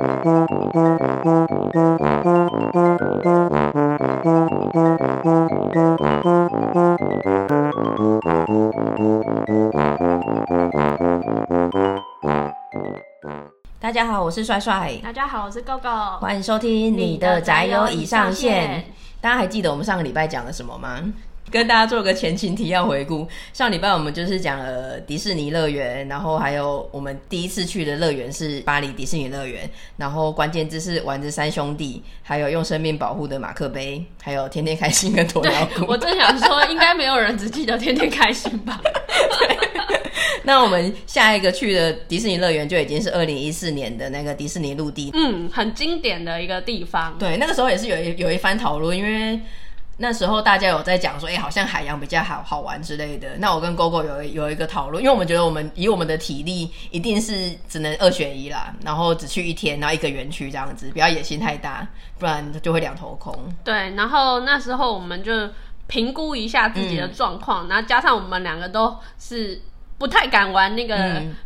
大家好，我是帅帅。大家好，我是 GoGo。欢迎收听你的宅友已上线。大家还记得我们上个礼拜讲了什么吗？跟大家做个前情提要回顾。上礼拜我们就是讲了迪士尼乐园，然后还有我们第一次去的乐园是巴黎迪士尼乐园，然后关键字是丸子三兄弟，还有用生命保护的马克杯，还有天天开心跟鸵鸟骨。我正想说，应该没有人只记得天天开心吧？那我们下一个去的迪士尼乐园就已经是二零一四年的那个迪士尼陆地，嗯，很经典的一个地方。对，那个时候也是有一有一番讨论，因为。那时候大家有在讲说，哎、欸，好像海洋比较好好玩之类的。那我跟 GoGo 有有一个讨论，因为我们觉得我们以我们的体力，一定是只能二选一啦，然后只去一天，然后一个园区这样子，不要野心太大，不然就会两头空。对，然后那时候我们就评估一下自己的状况，嗯、然后加上我们两个都是不太敢玩那个。嗯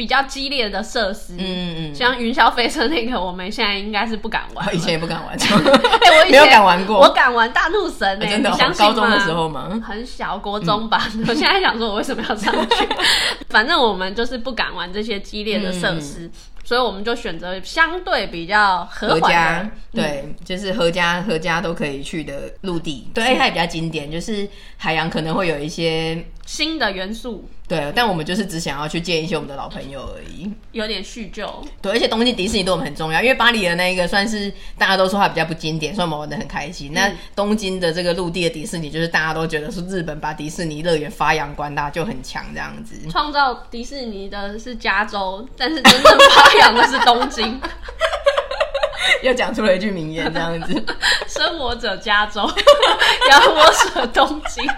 比较激烈的设施，嗯嗯，像云霄飞车那个，我们现在应该是不敢玩。我 以前也不敢玩，哎、欸，我以前 没有敢玩过。我敢玩大怒神真的，你相信吗？高中的时候吗？很小，国中吧。嗯、我现在想说，我为什么要上去？反正我们就是不敢玩这些激烈的设施。嗯所以我们就选择相对比较合家，对，嗯、就是合家合家都可以去的陆地，对，它也比较经典，就是海洋可能会有一些新的元素，对，但我们就是只想要去见一些我们的老朋友而已，有点叙旧，对，而且东京迪士尼对我们很重要，因为巴黎的那一个算是大家都说它比较不经典，所以我们玩的很开心。嗯、那东京的这个陆地的迪士尼，就是大家都觉得是日本把迪士尼乐园发扬光大就很强这样子，创造迪士尼的是加州，但是真正发扬的是东京，又讲出了一句名言，这样子：生我者加州，养我者东京。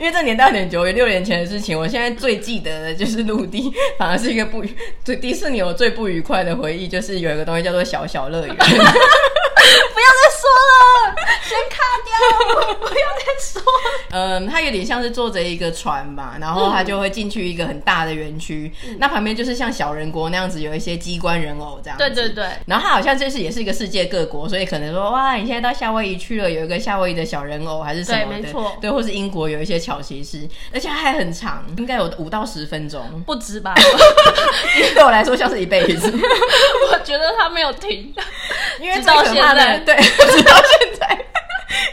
因为这年代有点久远，六年前的事情。我现在最记得的就是陆地，反而是一个不愉，对迪士尼我最不愉快的回忆，就是有一个东西叫做小小乐园。不要再说了，先卡掉，不要再说。嗯，它有点像是坐着一个船嘛，然后它就会进去一个很大的园区，嗯、那旁边就是像小人国那样子，有一些机关人偶这样子。对对对。然后它好像这次也是一个世界各国，所以可能说哇，你现在到夏威夷去了，有一个夏威夷的小人偶还是什么的，对，没错。对，或是英国有一些巧骑士，而且它还很长，应该有五到十分钟，不止吧？对我来说像是一辈子。我觉得它没有停，因为到现在。对，直到 现在。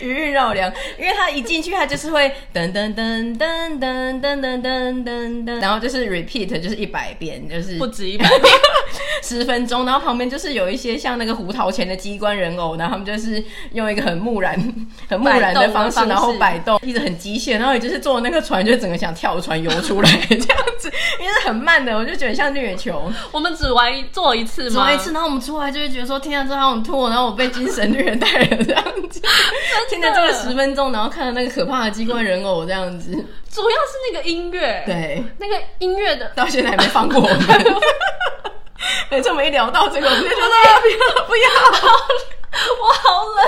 余韵绕梁，因为他一进去，他就是会噔噔噔噔噔噔噔噔噔噔，然后就是 repeat，就是一百遍，就是不止一百遍，十分钟。然后旁边就是有一些像那个胡桃钳的机关人偶，然后他们就是用一个很木然、很木然的方式，然后摆动，一直很机械。然后也就是坐那个船，就整个想跳船游出来这样子，因为是很慢的，我就觉得像虐球。我们只玩坐一次吗？坐一次，然后我们出来就会觉得说，天啊，这好想吐，然后我被精神虐待了这样子。听着这个十分钟，然后看到那个可怕的机关人偶这样子，主要是那个音乐，对，那个音乐的到现在还没放过我们。哎，这么一聊到这个，我们就觉得 不要，不要，我好冷。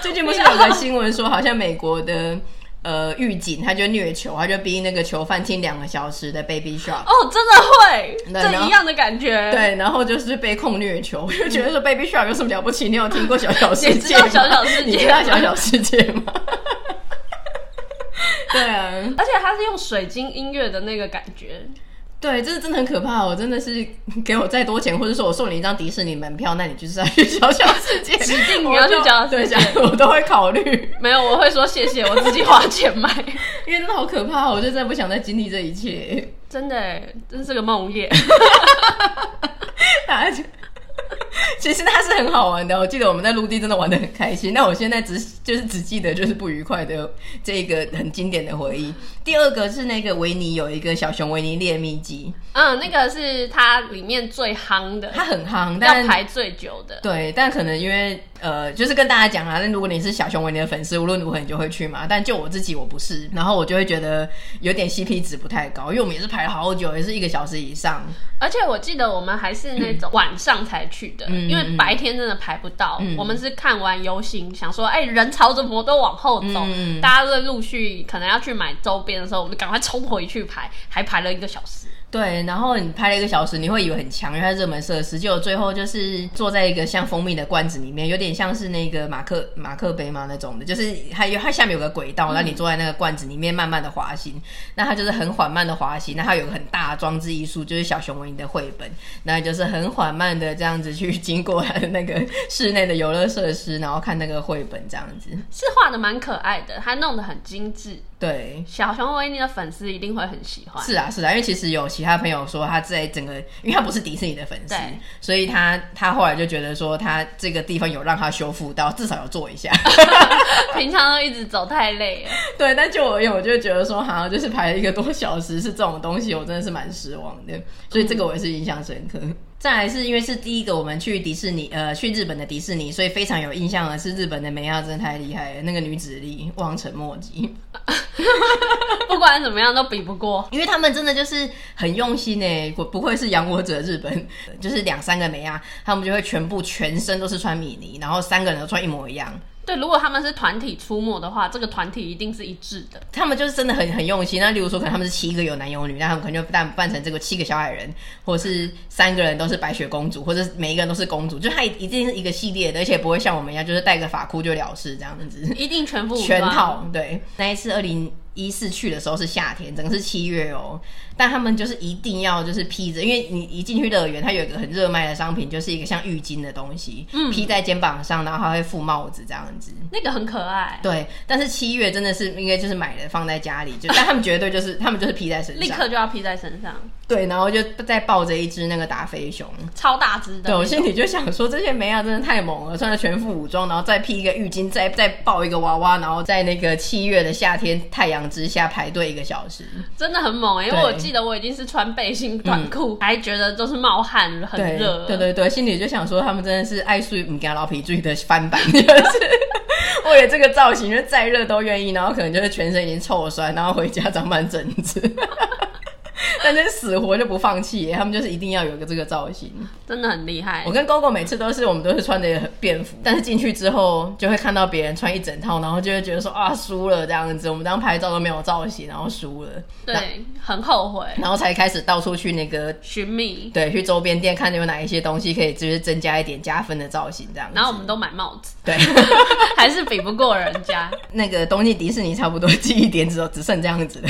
最近不是有个新闻说，好像美国的。呃，狱警他就虐囚，他就逼那个囚犯听两个小时的 Baby Shark。哦，真的会，这一样的感觉。对，然后就是被控虐囚，我就觉得说 Baby Shark 有什么了不起？你有听过小小世界？小小世界，你知道小小世界吗？对啊，而且他是用水晶音乐的那个感觉。对，这是真的很可怕。我真的是给我再多钱，或者说我送你一张迪士尼门票，那你就是要去小小世界，指定你要去小小世界，对，我都会考虑。没有，我会说谢谢，我自己花钱买，因为真的好可怕，我就真的不想再经历这一切。真的，真是个梦魇。其实它是很好玩的，我记得我们在陆地真的玩的很开心。那我现在只就是只记得就是不愉快的这一个很经典的回忆。第二个是那个维尼有一个小熊维尼猎秘籍，嗯，那个是它里面最夯的，它很夯，但要排最久的。对，但可能因为。呃，就是跟大家讲啊，那如果你是小熊维尼的粉丝，无论如何你就会去嘛。但就我自己，我不是，然后我就会觉得有点 CP 值不太高，因为我们也是排了好久，也是一个小时以上。而且我记得我们还是那种晚上才去的，嗯、因为白天真的排不到。嗯、我们是看完游行，想说，哎、欸，人潮怎么都往后走，嗯、大家都陆续可能要去买周边的时候，我们赶快冲回去排，还排了一个小时。对，然后你拍了一个小时，你会以为很强，因为它热门设施，结果最后就是坐在一个像蜂蜜的罐子里面，有点像是那个马克马克杯嘛那种的，就是它有它下面有个轨道，那、你坐在那个罐子里面慢慢的滑行，那它就是很缓慢的滑行，那它有个很大的装置艺术，就是小熊维尼的绘本，那就是很缓慢的这样子去经过它的那个 室内的游乐设施，然后看那个绘本这样子，是画的蛮可爱的，它弄得很精致。对，小熊维尼的粉丝一定会很喜欢。是啊，是啊，因为其实有其他朋友说他在整个，因为他不是迪士尼的粉丝，所以他他后来就觉得说他这个地方有让他修复到，至少有做一下。平常都一直走太累了。对，但就我而言，我就觉得说，好像就是排了一个多小时是这种东西，我真的是蛮失望的。所以这个我也是印象深刻。嗯再来是因为是第一个我们去迪士尼，呃，去日本的迪士尼，所以非常有印象的是日本的梅亚真的太厉害了，那个女子力望尘莫及，不管怎么样都比不过，因为他们真的就是很用心哎，不不愧是养我者日本，就是两三个梅亚，他们就会全部全身都是穿米妮，然后三个人都穿一模一样。对，如果他们是团体出没的话，这个团体一定是一致的。他们就是真的很很用心。那例如说，可能他们是七个有男有女，那他们可能就扮扮成这个七个小矮人，或者是三个人都是白雪公主，或者每一个人都是公主，就他一定是一个系列的，而且不会像我们一样，就是戴个发箍就了事这样子。一定全部全套。对，那一次二零一四去的时候是夏天，整个是七月哦。但他们就是一定要就是披着，因为你一进去乐园，它有一个很热卖的商品，就是一个像浴巾的东西，嗯，披在肩膀上，然后还会附帽子这样子，那个很可爱。对，但是七月真的是应该就是买了放在家里，就但他们绝对就是他们就是披在身上，立刻就要披在身上。对，然后就再抱着一只那个达菲熊，超大只的。对，我心里就想说，这些梅亚真的太猛了，穿着全副武装，然后再披一个浴巾，再再抱一个娃娃，然后在那个七月的夏天太阳之下排队一个小时，真的很猛。因为我记得我已经是穿背心短裤，嗯、还觉得都是冒汗，很热。对对对，心里就想说，他们真的是爱睡唔惊老皮醉的翻版，就是 为了这个造型，就再热都愿意，然后可能就是全身已经臭酸，然后回家长满疹子。但是死活就不放弃，他们就是一定要有一个这个造型，真的很厉害。我跟 Gogo 每次都是我们都是穿的便服，但是进去之后就会看到别人穿一整套，然后就会觉得说啊输了这样子，我们当拍照都没有造型，然后输了，对，很后悔，然后才开始到处去那个寻觅，对，去周边店看有哪一些东西可以就是增加一点加分的造型这样子。然后我们都买帽子，对，还是比不过人家。那个东京迪士尼差不多记忆点只有只剩这样子了，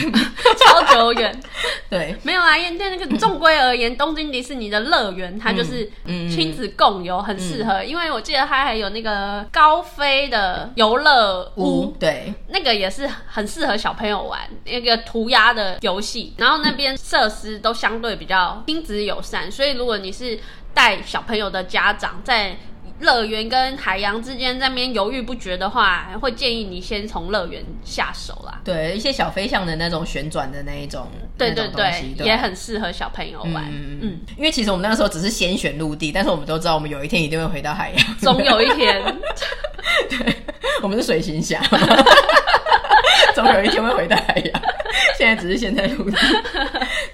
超久远，对。没有啊，因为那个纵归而言，东京迪士尼的乐园它就是亲子共游，很适合。因为我记得它还有那个高飞的游乐屋，对，那个也是很适合小朋友玩，那个涂鸦的游戏。然后那边设施都相对比较亲子友善，所以如果你是带小朋友的家长在。乐园跟海洋之间在那边犹豫不决的话，会建议你先从乐园下手啦。对，一些小飞象的那种旋转的那一种，对对对，对也很适合小朋友玩。嗯嗯，因为其实我们那个时候只是先选陆地，但是我们都知道我们有一天一定会回到海洋，总有一天。对，我们是水行侠，总有一天会回到海洋。现在只是现在陆地。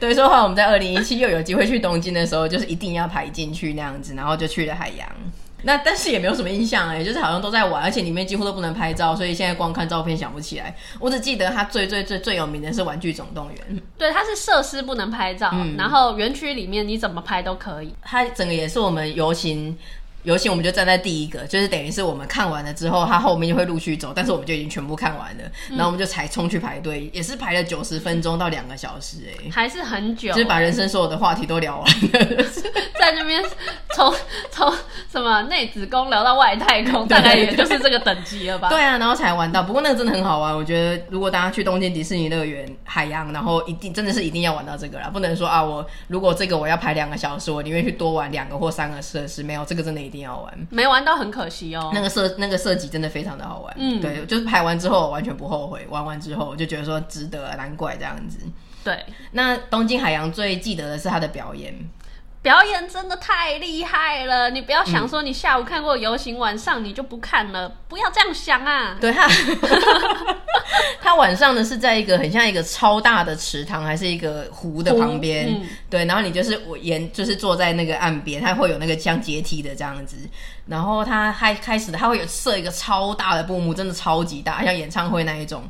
对，说话我们在二零一七又有机会去东京的时候，就是一定要排进去那样子，然后就去了海洋。那但是也没有什么印象哎，就是好像都在玩，而且里面几乎都不能拍照，所以现在光看照片想不起来。我只记得它最最最最有名的是玩具总动员，对，它是设施不能拍照，嗯、然后园区里面你怎么拍都可以。它整个也是我们游行。游戏我们就站在第一个，就是等于是我们看完了之后，他后面就会陆续走，但是我们就已经全部看完了，然后我们就才冲去排队，也是排了九十分钟到两个小时，哎，还是很久，就是把人生所有的话题都聊完了，在那边从从什么内子宫聊到外太空，大概也就是这个等级了吧？对。啊，然后才玩到，不过那个真的很好玩，我觉得如果大家去东京迪士尼乐园海洋，然后一定真的是一定要玩到这个啦，不能说啊，我如果这个我要排两个小时，我宁愿去多玩两个或三个设施，没有这个真的一定要玩，没。玩到很可惜哦，那个设那个设计真的非常的好玩，嗯，对，就是排完之后完全不后悔，玩完之后我就觉得说值得，难怪这样子。对，那东京海洋最记得的是他的表演。表演真的太厉害了！你不要想说你下午看过游行，晚上你就不看了，不要这样想啊！对他，他晚上呢是在一个很像一个超大的池塘，还是一个湖的旁边，嗯、对，然后你就是我沿就是坐在那个岸边，它会有那个像阶梯的这样子，然后他还开始他会有设一个超大的布幕，真的超级大，像演唱会那一种。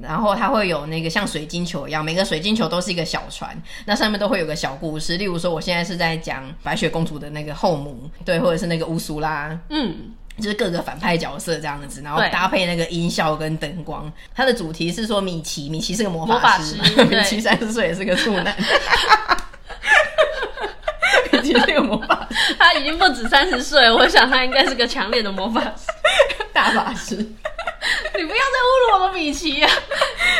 然后它会有那个像水晶球一样，每个水晶球都是一个小船，那上面都会有个小故事。例如说，我现在是在讲白雪公主的那个后母，对，或者是那个乌苏拉，嗯，就是各个反派角色这样子，然后搭配那个音效跟灯光。它的主题是说米奇，米奇是个魔法师，法师 米奇三十岁也是个处男。米奇是个魔法师，他已经不止三十岁，我想他应该是个强烈的魔法师，大法师。你不要再侮辱我们米奇啊！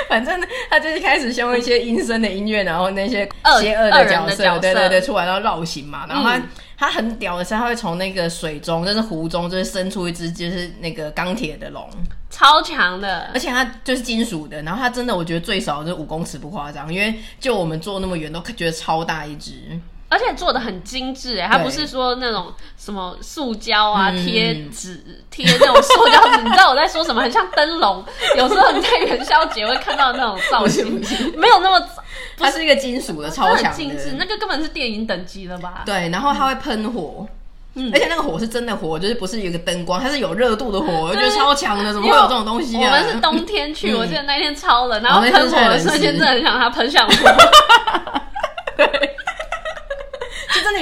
反正他就是开始用一些阴森的音乐，然后那些邪恶的角色，角色对对对，出来然后绕行嘛。然后他、嗯、他很屌的是，他会从那个水中，就是湖中，就是伸出一只就是那个钢铁的龙，超强的，而且它就是金属的。然后它真的，我觉得最少就是五公尺不夸张，因为就我们坐那么远都觉得超大一只。而且做的很精致哎，它不是说那种什么塑胶啊、贴纸贴那种塑胶纸，你知道我在说什么？很像灯笼。有时候你在元宵节会看到那种造型，没有那么，它是一个金属的，超强，精致，那个根本是电影等级了吧？对，然后它会喷火，嗯，而且那个火是真的火，就是不是有个灯光，它是有热度的火，我觉得超强的，怎么会有这种东西啊？我们是冬天去，我记得那天超冷，然后喷火的瞬间真的很想它喷向我。对。真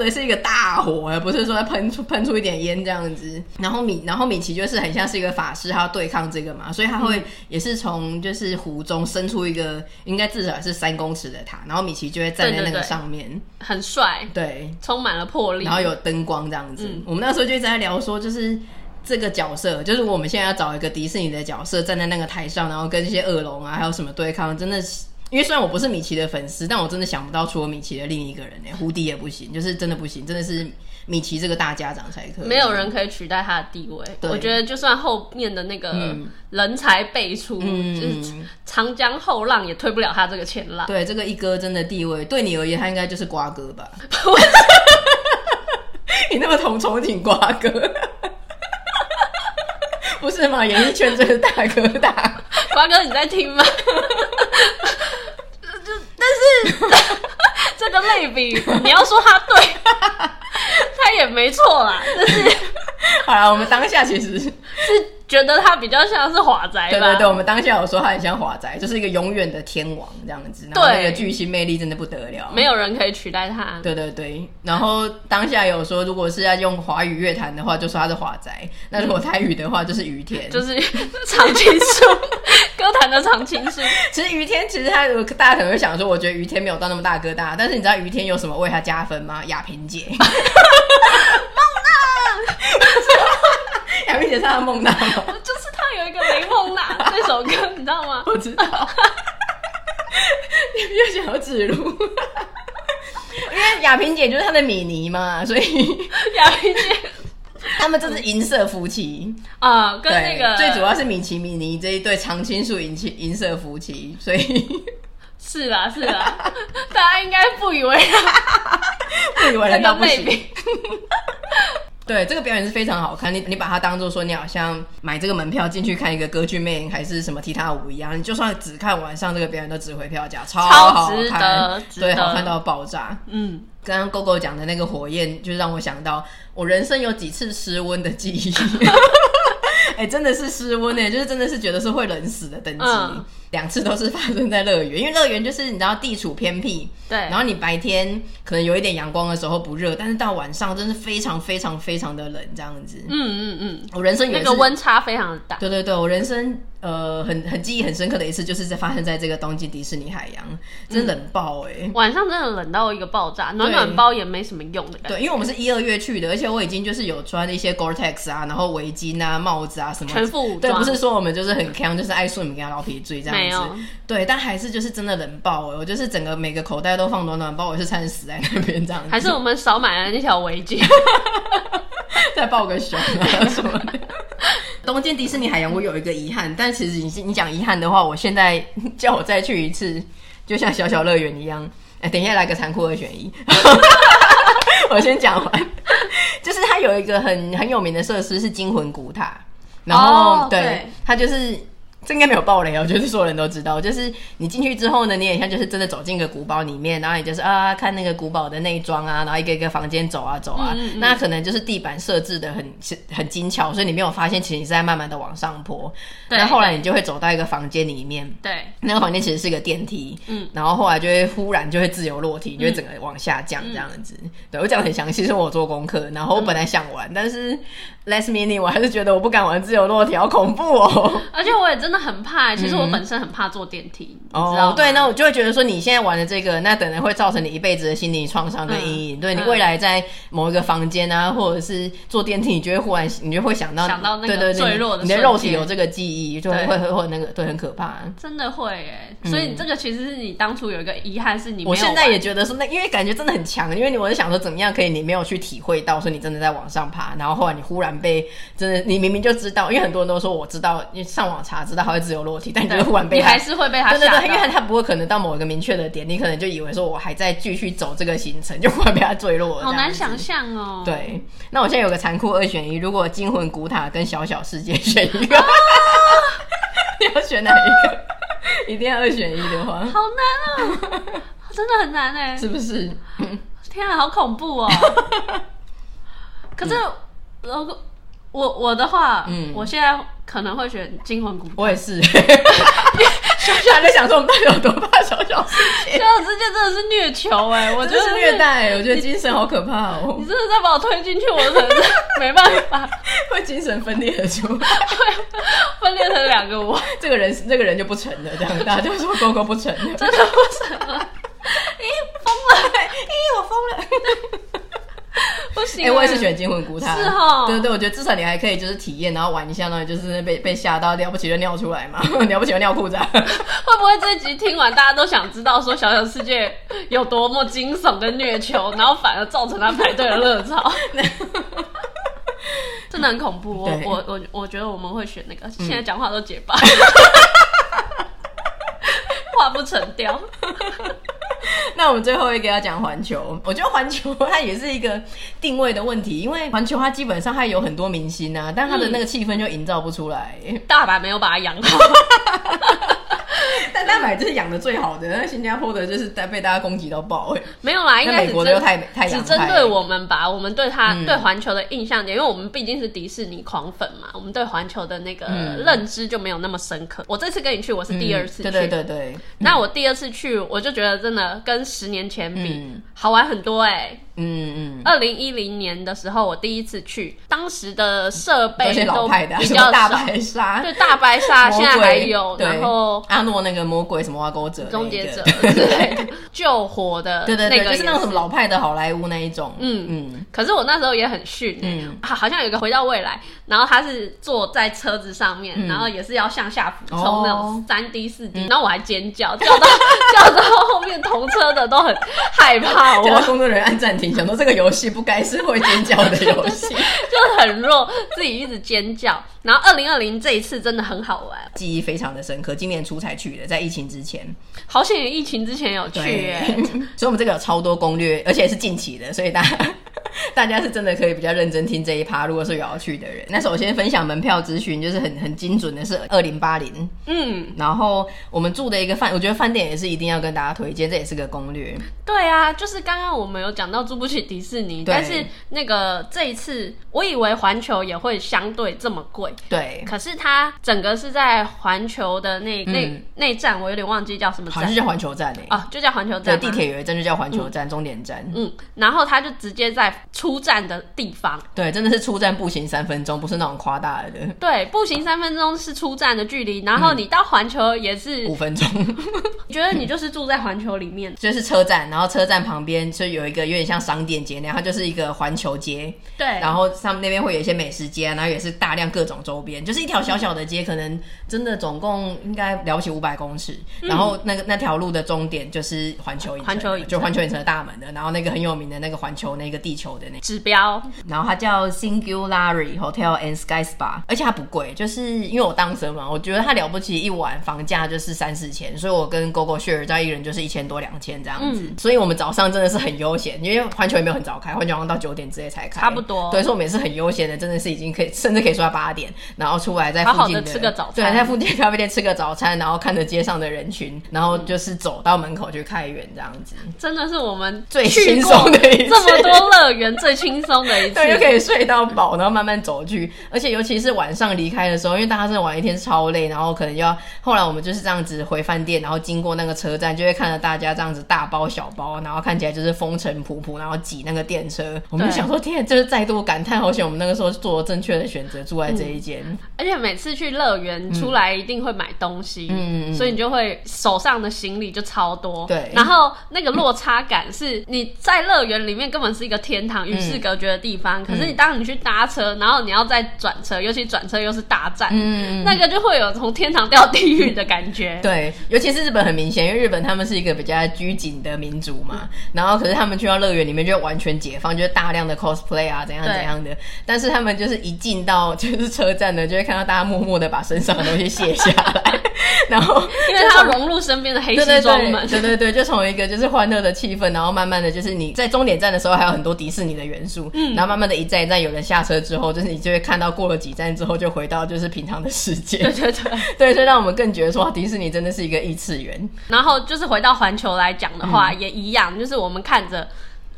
的有热度的是一个大火，而不是说它喷出喷出一点烟这样子。然后米，然后米奇就是很像是一个法师，他要对抗这个嘛，所以他会也是从就是湖中伸出一个应该至少是三公尺的塔，然后米奇就会站在那个上面，对对对，很帅，对，充满了魄力，然后有灯光这样子。嗯、我们那时候就一直在聊说，就是这个角色，就是我们现在要找一个迪士尼的角色站在那个台上，然后跟一些恶龙啊还有什么对抗，真的是。因为虽然我不是米奇的粉丝，但我真的想不到除了米奇的另一个人呢，胡迪也不行，就是真的不行，真的是米奇这个大家长才可以，没有人可以取代他的地位。对我觉得就算后面的那个人才辈出，嗯、就是长江后浪也推不了他这个前浪。对，这个一哥真的地位，对你而言他应该就是瓜哥吧？你那么同憧憬瓜哥，不是吗？演艺圈真的大哥大，瓜哥你在听吗？但是 这个类比，你要说他对，他也没错啦。但是，好了，我们当下其实是。觉得他比较像是华仔吧？对对对，我们当下有说他很像华仔，就是一个永远的天王这样子。对，那个巨星魅力真的不得了，没有人可以取代他。对对对，然后当下有说，如果是要用华语乐坛的话，就说他是华仔；那如果台语的话，就是于天，就是 常青树，歌坛的常青树。其实于天，其实他大家可能会想说，我觉得于天没有到那么大哥大，但是你知道于天有什么为他加分吗？亚萍姐。亚萍姐唱的梦娜吗？就是他有一个雷梦娜 这首歌，你知道吗？我知道。你又想要指路？因为亚萍姐就是他的米妮嘛，所以亚萍姐他们就是银色夫妻啊，跟那个最主要是米奇米妮这一对常青树银银色夫妻，所以是啦是啦，大家应该不以为然，不以为然到不行。对，这个表演是非常好看。你你把它当做说，你好像买这个门票进去看一个歌剧魅影还是什么踢踏舞一样。你就算只看晚上这个表演，都值回票价，超好看，对，好看到爆炸。嗯，刚刚 GoGo 讲的那个火焰，就让我想到我人生有几次失温的记忆。哎、欸，真的是失温哎，就是真的是觉得是会冷死的等级。嗯两次都是发生在乐园，因为乐园就是你知道地处偏僻，对，然后你白天可能有一点阳光的时候不热，但是到晚上真是非常非常非常的冷这样子。嗯嗯嗯，我人生有一那个温差非常的大。对对对，我人生呃很很记忆很深刻的一次，就是在发生在这个东京迪士尼海洋，真冷爆哎、欸嗯，晚上真的冷到一个爆炸，暖暖包也没什么用的感觉。对，因为我们是一二月去的，而且我已经就是有穿一些 Gore-Tex 啊，然后围巾啊、帽子啊什么，全副武装。对，不是说我们就是很锵，就是爱睡你给他老皮追这样子。没有。对，但还是就是真的冷爆哎！我就是整个每个口袋都放暖暖包，我是差点死在那边这样子。还是我们少买了那条围巾，再抱个熊啊什么的。东京迪士尼海洋，我有一个遗憾，但其实你你讲遗憾的话，我现在叫我再去一次，就像小小乐园一样。哎，等一下来个残酷二选一，我先讲完。就是它有一个很很有名的设施是惊魂古塔，然后、对它就是。这应该没有爆雷哦，就是所有人都知道，就是你进去之后呢，你也像就是真的走进个古堡里面，然后你就是啊看那个古堡的内装啊，然后一个一个房间走啊走啊，嗯嗯嗯，那可能就是地板设置的很很精巧，所以你没有发现其实你是在慢慢的往上坡。对。那后来你就会走到一个房间里面，对，那个房间其实是一个电梯，嗯，然后后来就会忽然就会自由落体，就会整个往下降这样子。嗯、对我讲很详细，是我做功课，然后我本来想玩，嗯、但是 last minute 我还是觉得我不敢玩自由落体，好恐怖哦，而且我也真的很怕，其实我本身很怕坐电梯，嗯、你知道吗？哦，对，那我就会觉得说，你现在玩的这个，那等人会造成你一辈子的心理创伤跟阴影。嗯、对你未来在某一个房间啊，或者是坐电梯，你就会忽然，你就会想到想到那个坠落的，你的肉体有这个记忆，就会会会那个，对，很可怕，真的会哎。所以这个其实是你当初有一个遗憾，是你。我现在也觉得说，那因为感觉真的很强，因为你我是想说，怎么样可以你没有去体会到，说你真的在往上爬，然后后来你忽然被真的，你明明就知道，因为很多人都说我知道，你上网查知道它会自由落体，但你就忽然被，你还是会被他吓到。对对对，因为他不会可能到某一个明确的点，你可能就以为说我还在继续走这个行程，就忽然被他坠落了。好难想象哦。对，那我现在有个残酷二选一，如果惊魂古塔跟小小世界选一个，啊、你要选哪一个？一定要二选一的话，好难啊！真的很难哎，是不是？天啊，好恐怖哦！可是，如果我我的话，嗯，我现在可能会选惊魂古塔。我也是。小小还在想说，我们到底有多怕小小世界？小小世界真的是虐囚哎，我觉得是虐待，我觉得精神好可怕哦！你真的在把我推进去，我真的没办法，会精神分裂的出来，会分裂成两个我。这个人，这个人就不成了，这样大家就说狗狗不成了，真的不成了。咦，疯了！咦，我疯了！不行，哎、欸，我也是选惊魂古塔，是哈齁，对对对，我觉得至少你还可以就是体验，然后玩一下呢，就是被被吓到了不起就尿出来嘛，了不起就尿裤子。会不会这一集听完大家都想知道说小小世界有多么惊悚跟虐囚，然后反而造成他排队的热潮？真的很恐怖。我我我我觉得我们会选那个，现在讲话都结巴，嗯、话不成雕。那我们最后一个要讲环球，我觉得环球它也是一个定位的问题，因为环球它基本上它有很多明星啊，但它的那个气氛就营造不出来。嗯、大阪没有把它养好。但大阪就是养的最好的，那新加坡的就是被大家攻击到爆哎，没有啦，应该美国的又太太只针对我们吧，我们对他、嗯、对环球的印象点，因为我们毕竟是迪士尼狂粉嘛，我们对环球的那个认知就没有那么深刻。嗯、我这次跟你去，我是第二次去，嗯、对对对对。那我第二次去，我就觉得真的跟十年前比、嗯、好玩很多哎、欸。嗯嗯，二零一零年的时候，我第一次去，当时的设备都比较大白鲨，对大白鲨现在还有，然后阿诺那个魔鬼什么挖沟者、终结者，对救火的，对对对，就是那种什么老派的好莱坞那一种，嗯嗯。可是我那时候也很逊，嗯，好像有一个回到未来，然后他是坐在车子上面，然后也是要向下俯冲那种三 D 四 D，然后我还尖叫，叫到 叫到后面同车的都很害怕，我工作人员按暂停。想到这个游戏不该是会尖叫的游戏，就很弱，自己一直尖叫。然后二零二零这一次真的很好玩，记忆非常的深刻。今年初才去的，在疫情之前，好险疫情之前有去耶，所以我们这个有超多攻略，而且是近期的，所以大家。大家是真的可以比较认真听这一趴。如果是有要去的人，那首先分享门票资讯，就是很很精准的，是二零八零。嗯，然后我们住的一个饭，我觉得饭店也是一定要跟大家推荐，这也是个攻略。对啊，就是刚刚我们有讲到住不起迪士尼，但是那个这一次，我以为环球也会相对这么贵。对，可是它整个是在环球的那那那站，我有点忘记叫什么站，好像就叫环球站诶。啊，就叫环球站。对，地铁有一站就叫环球站，终点站。嗯，然后它就直接在。出站的地方，对，真的是出站步行三分钟，不是那种夸大的。对，步行三分钟是出站的距离，然后你到环球也是五分钟。你觉得你就是住在环球里面，就是车站，然后车站旁边就有一个有点像商店街那样，它就是一个环球街。对，然后上面那边会有一些美食街，然后也是大量各种周边，就是一条小小的街，可能真的总共应该了不起五百公尺。然后那个那条路的终点就是环球影城，环球影城。就环球影城的大门的，然后那个很有名的那个环球那个地球的。那指标，然后它叫 Singularity Hotel and Sky Spa，而且它不贵，就是因为我当时嘛，我觉得它了不起，一晚房价就是三四千，所以我跟 GoGo share 在一人就是一千多两千这样子，嗯、所以我们早上真的是很悠闲，因为环球也没有很早开，环球好像到九点之类才开，差不多，对，所以我们也是很悠闲的，真的是已经可以，甚至可以说到八点，然后出来在附近的，好好的吃个早餐，对，在附近咖啡店吃个早餐，然后看着街上的人群，然后就是走到门口去开园这样子，真的是我们最轻松的一次，这么多乐园最轻松的一次，对，就可以睡到饱，然后慢慢走去，而且尤其是晚上离开的时候，因为大家真的玩一天超累，然后可能要后来我们就是这样子回饭店，然后经过那个车站，就会看到大家这样子大包小包，然后看起来就是风尘仆仆，然后挤那个电车，我们就想说，天，就是再度感叹，好险我们那个时候做了正确的选择，住在这一而且每次去乐园出来一定会买东西，嗯，所以你就会手上的行李就超多，对，然后那个落差感是你在乐园里面根本是一个天堂，与世隔绝的地方，嗯、可是你当你去搭车，然后你要再转车，尤其转车又是大站，嗯，那个就会有从天堂掉地狱的感觉，对，尤其是日本很明显，因为日本他们是一个比较拘谨的民族嘛，然后可是他们去到乐园里面就完全解放，就是大量的 cosplay 啊，怎样怎样的，但是他们就是一进到就是车站呢，就会看到大家默默的把身上的东西卸下来，然后因为他要融入身边的黑西装们，对对对，就从一个就是欢乐的气氛，然后慢慢的就是你在终点站的时候还有很多迪士尼的元素，嗯，然后慢慢的一站一站有人下车之后，就是你就会看到过了几站之后就回到就是平常的世界，对对对，对，所以让我们更觉得说迪士尼真的是一个异次元。然后就是回到环球来讲的话，嗯、也一样，就是我们看着。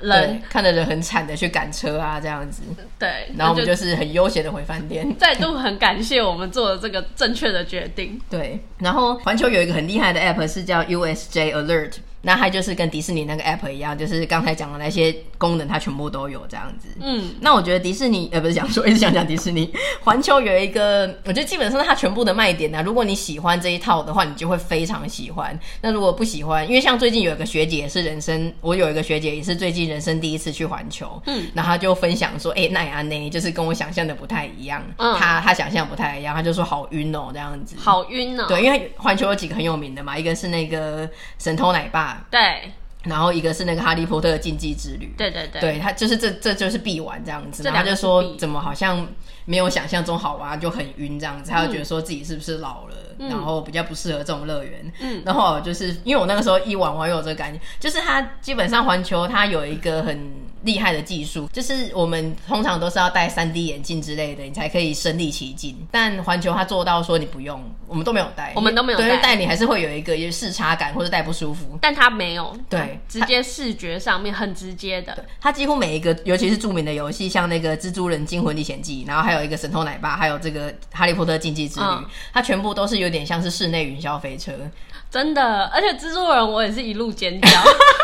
人看着人很惨的去赶车啊，这样子。对，然后我们就是很悠闲的回饭店。再度很感谢我们做的这个正确的决定。对，然后环球有一个很厉害的 app 是叫 USJ Alert。那它就是跟迪士尼那个 app 一样，就是刚才讲的那些功能，它全部都有这样子。嗯，那我觉得迪士尼呃不是讲说一直想讲迪士尼，环球有一个，我觉得基本上它全部的卖点呢、啊，如果你喜欢这一套的话，你就会非常喜欢。那如果不喜欢，因为像最近有一个学姐也是人生，我有一个学姐也是最近人生第一次去环球，嗯，然后她就分享说，哎、欸，奈安呢，就是跟我想象的不太一样，嗯，她她想象不太一样，她就说好晕哦这样子，好晕哦，对，因为环球有几个很有名的嘛，一个是那个神偷奶爸，对。然后一个是那个哈利波特的禁忌之旅，对对对，对他就是这这就是必玩这样子，然后他就说怎么好像没有想象中好玩，就很晕这样子，他就觉得说自己是不是老了，嗯、然后比较不适合这种乐园。嗯，然后就是因为我那个时候一玩完有这个感觉，就是他基本上环球它有一个很。厉害的技术，就是我们通常都是要戴 3D 眼镜之类的，你才可以身临其境。但环球它做到说你不用，我们都没有戴，我们都没有戴，戴你还是会有一个有视差感或者戴不舒服。但它没有，对，直接视觉上面很直接的。它几乎每一个，尤其是著名的游戏，像那个《蜘蛛人惊魂历险记》，然后还有一个《神偷奶爸》，还有这个《哈利波特禁忌之旅》，嗯，它全部都是有点像是室内云霄飞车，真的。而且蜘蛛人我也是一路尖叫。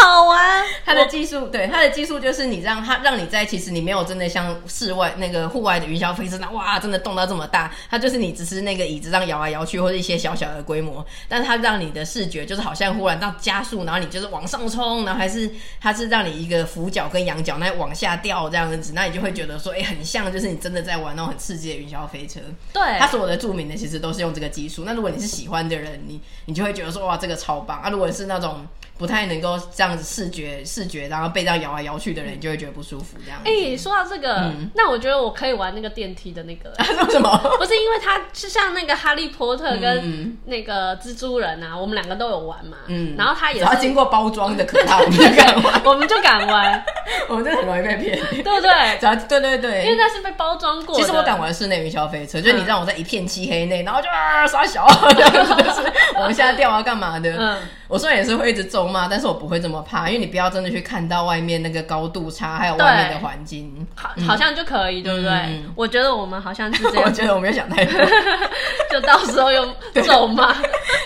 好玩，它的技术对它的技术就是你让它让你在其实你没有真的像室外那个户外的云霄飞车那哇真的动到这么大，它就是你只是那个椅子上摇来摇去或者一些小小的规模，但是它让你的视觉就是好像忽然到加速，然后你就是往上冲，然后还是它是让你一个俯角跟仰角那往下掉这样子，那你就会觉得说哎、很像就是你真的在玩那种很刺激的云霄飞车。对，它所有的著名的其实都是用这个技术。那如果你是喜欢的人，你你就会觉得说哇这个超棒啊。如果是那种不太能够这样子视觉视觉，然后被这样摇来摇去的人，就会觉得不舒服这样。哎、欸，说到这个、嗯，那我觉得我可以玩那个电梯的那个。为什么？不是因为它是像那个哈利波特跟那个蜘蛛人啊，嗯、我们两个都有玩嘛。嗯。然后它也是。只要经过包装的可怕，我们就敢玩。我们就敢玩。我们真的很容易被骗，对不对？只要对对对，因为那是被包装过。其实我敢玩室内云霄飞车，就是你让我在一片漆黑内，然后就啊耍小，就是往下掉啊干嘛的。嗯。我虽然也是会一直咒骂，但是我不会这么怕，因为你不要真的去看到外面那个高度差，还有外面的环境，好，好像就可以，对不对？嗯、我觉得我们好像是这样，我觉得我没有想太多，就到时候又 走嘛。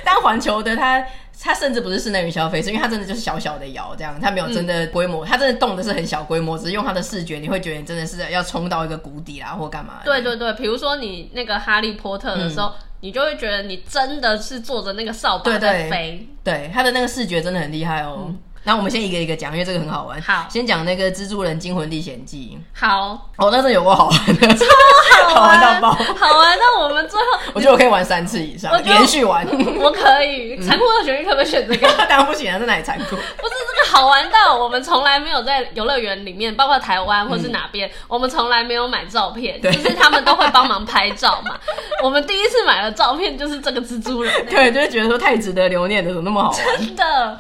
但环球的它，它甚至不是室内云霄飞车，因为它真的就是小小的摇这样，它没有真的规模，它真的动的是很小规模，只是用它的视觉，你会觉得你真的是要冲到一个谷底啦，或干嘛？对对对，比如说你那个哈利波特的时候。嗯你就会觉得你真的是坐着那个扫把在飞，对，对，对，他的那个视觉真的很厉害哦。嗯那我们先一个一个讲，因为这个很好玩。好，先讲那个《蜘蛛人惊魂历险记》。好，哦，那这有个好玩的，超好玩，好玩到爆，好玩。到我们最后，我觉得我可以玩三次以上，连续玩。我可以。残酷二选一，可不可以选这个？当然不行啊，这哪里残酷？不是这个好玩到我们从来没有在游乐园里面，包括台湾或是哪边，嗯、我们从来没有买照片，对就是他们都会帮忙拍照嘛。我们第一次买的照片就是这个蜘蛛人，对，就是觉得说太值得留念了，怎么那么好玩？真的。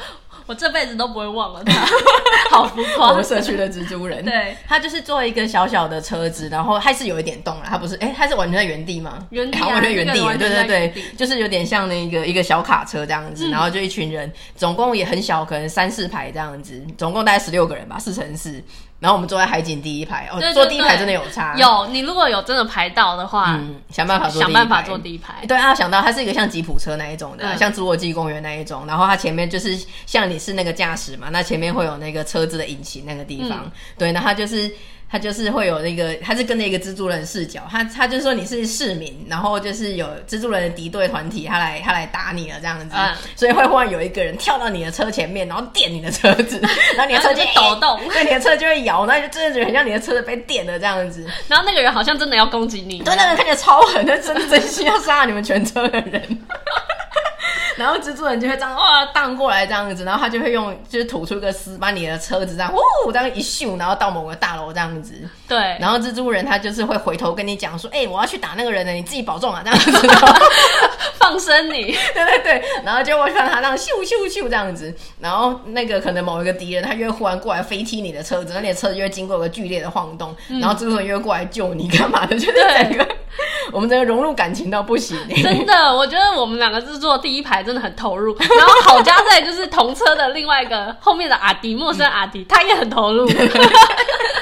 我这辈子都不会忘了他，好浮夸。我们社区的蜘蛛人，对，他就是做一个小小的车子，然后还是有一点动了，他不是，哎、欸，他是完全在原地吗？原地、啊，完全原地，对对对，就是有点像那个一个小卡车这样子，嗯、然后就一群人，总共也很小，可能三四排这样子，总共大概十六个人吧，四乘四。然后我们坐在海景第一排哦，坐第一排真的有差。有，你如果有真的排到的话，嗯，想办法坐想办法坐第一排。对啊，想到它是一个像吉普车那一种的，嗯、像侏罗纪公园那一种。然后它前面就是像你是那个驾驶嘛，那前面会有那个车子的引擎那个地方。嗯、对，那它就是。他就是会有那个，他是跟着一个蜘蛛人视角，他他就说你是市民，然后就是有蜘蛛人的敌对团体，他来他来打你了这样子，嗯、所以会忽然有一个人跳到你的车前面，然后电你的车子，然后你的车就抖动，对，你的车就会摇，那就真的觉得很像你的车子被电了这样子。然后那个人好像真的要攻击你，对，那个人看起来超狠，他真的真心要杀了你们全车的人。然后蜘蛛人就会这样哇荡过来这样子，然后他就会用就是吐出一个丝，把你的车子这样呜这样一咻，然后到某个大楼这样子。对。然后蜘蛛人他就是会回头跟你讲说：“哎、欸，我要去打那个人了，你自己保重啊。”这样子。放生你。对对对。然后就会看他这样咻咻咻这样子，然后那个可能某一个敌人他就会忽然过来飞踢你的车子，那你的车子就会经过一个剧烈的晃动，嗯、然后蜘蛛人又会过来救你干嘛的？就是整个对我们整个融入感情到不行。真的，我觉得我们两个是坐第一排。真的很投入，然后好家在就是同车的另外一个后面的阿迪，陌生阿迪，他也很投入。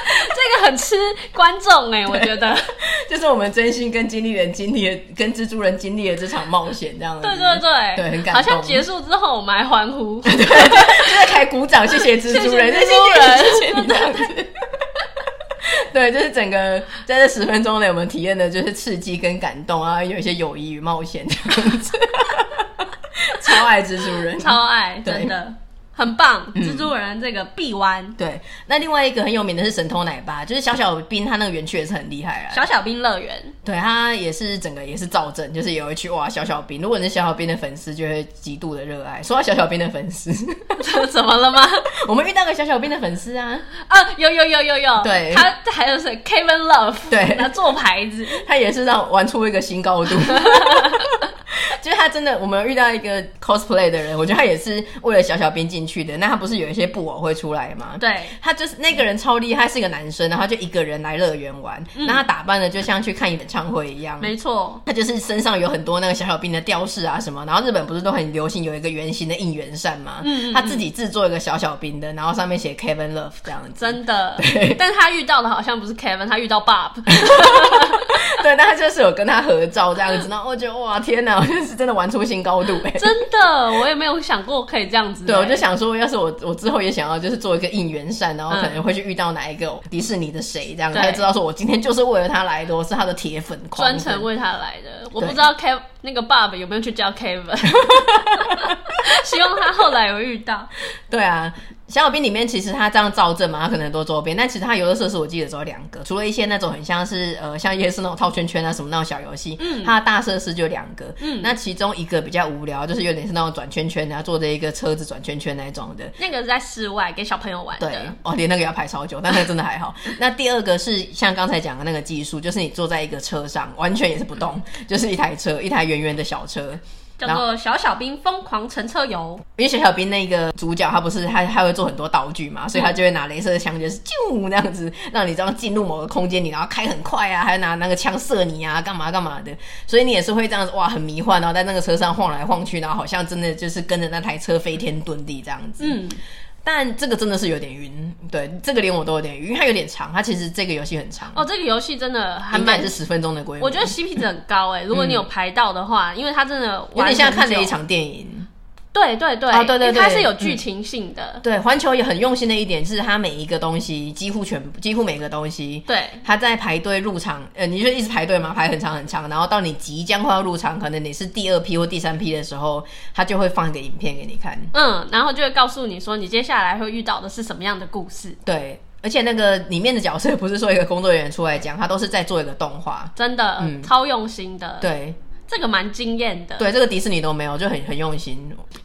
这个很吃观众哎，我觉得 就是我们真心跟经历人经历了，跟蜘蛛人经历了这场冒险，这样子。对对对，对，很感动。好像结束之后我们还欢呼，对，就是开鼓掌，谢谢蜘蛛人，谢谢蜘蛛人，谢谢你这样子。对，就是整个在这十分钟内，我们体验的就是刺激跟感动啊，有一些友谊与冒险这样子。超爱蜘蛛人，超爱，对真的很棒。嗯、蜘蛛人这个臂弯，对。那另外一个很有名的是神偷奶爸，就是小小兵，他那个园区也是很厉害啊。小小兵乐园，对，他也是整个也是造镇，就是有一区哇，小小兵。如果你是小小兵的粉丝，就会极度的热爱。说到小小兵的粉丝，怎么了吗？我们遇到个小小兵的粉丝啊啊，有有有有有，对，他还有谁？Kevin Love，对，他做牌子，他也是让玩出一个新高度。就是他真的，我们遇到一个 cosplay 的人，我觉得他也是为了小小兵进去的。那他不是有一些布偶会出来吗？对，他就是那个人超厉害，是一个男生，然后就一个人来乐园玩。嗯、那他打扮的就像去看演唱会一样，没错。他就是身上有很多那个小小兵的吊饰啊什么。然后日本不是都很流行有一个圆形的应援扇吗？嗯，嗯，嗯，他自己制作一个小小兵的，然后上面写 Kevin Love 这样子。真的，对。但他遇到的好像不是 Kevin，他遇到 Bob。对，但他就是有跟他合照这样子，然后我觉得哇天哪，我就是真的玩出新高度哎！真的，我也没有想过可以这样子。对，我就想说，要是我我之后也想要就是做一个应援扇，然后可能会去遇到哪一个迪士尼的谁这样，他就知道说我今天就是为了他来的，我是他的铁粉，专程为他来的。我不知道 Kev 那个 Bob 有没有去叫 Kevin，希望他后来有遇到。对啊。小小兵里面其实他这样造镇嘛，他可能很多周边，但其实他游乐设施我记得只有两个，除了一些那种很像是呃像夜市那种套圈圈啊什么那种小游戏，嗯，它的大设施就两个，嗯，那其中一个比较无聊，就是有点是那种转圈圈，然后坐着一个车子转圈圈那种的，那个是在室外给小朋友玩的，对，哦，连那个要排超久，但那个真的还好。那第二个是像刚才讲的那个技术，就是你坐在一个车上，完全也是不动，就是一台车，一台圆圆的小车。叫做小小兵疯狂乘车游，因为小小兵那个主角他不是他他会做很多道具嘛，所以他就会拿镭射枪，就是啾那样子，让你这样进入某个空间里，然后开很快啊，还拿那个枪射你啊，干嘛干嘛的，所以你也是会这样子哇，很迷幻，然后在那个车上晃来晃去，然后好像真的就是跟着那台车飞天遁地这样子。嗯。但这个真的是有点晕，对，这个连我都有点晕，因为它有点长，它其实这个游戏很长。哦，这个游戏真的还蛮是十分钟的规模。我觉得 CP 值很高哎，如果你有排到的话，嗯、因为它真的有点像看了一场电影。对对对，啊对对对，它是有剧情性的。嗯、对，环球也很用心的一点是，它每一个东西几乎全部，几乎每个东西，对，它在排队入场，呃，你就一直排队嘛，排很长很长，然后到你即将快要入场，可能你是第二批或第三批的时候，它就会放一个影片给你看，嗯，然后就会告诉你说，你接下来会遇到的是什么样的故事。对，而且那个里面的角色不是说一个工作人员出来讲，他都是在做一个动画，真的，嗯，超用心的，对。这个蛮惊艳的。对，这个迪士尼都没有，就很很用心。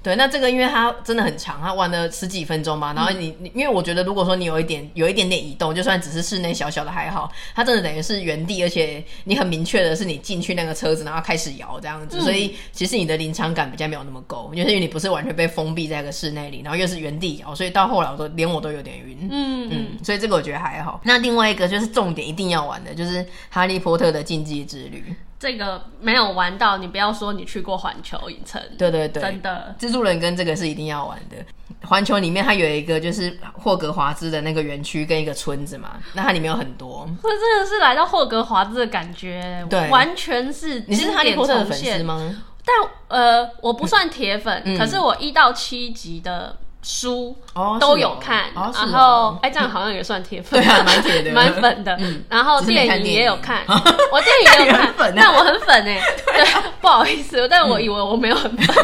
对，那这个因为它真的很长，它玩了十几分钟嘛。然后你，嗯、因为我觉得如果说你有一点有一点点移动，就算只是室内小小的还好，它真的等于是原地，而且你很明确的是你进去那个车子，然后开始摇这样子，嗯、所以其实你的临场感比较没有那么够，就是因为你不是完全被封闭在一个室内里，然后又是原地摇，所以到后来我都连我都有点晕。嗯嗯，所以这个我觉得还好。那另外一个就是重点一定要玩的，就是《哈利波特》的禁忌之旅。这个没有玩到，你不要说你去过环球影城。对对对，真的，蜘蛛人跟这个是一定要玩的。环球里面它有一个就是霍格华兹的那个园区跟一个村子嘛，那它里面有很多。这真的是来到霍格华兹的感觉，对，完全是。你是哈利波特的粉丝吗？但呃，我不算铁粉，嗯、可是我一到七集的。书都有看，然后哎，这样好像也算铁粉，对啊，蛮铁的，蛮粉的。然后电影也有看，我电影 也有看，但我很粉哎，对，不好意思，但我以为我没有很粉，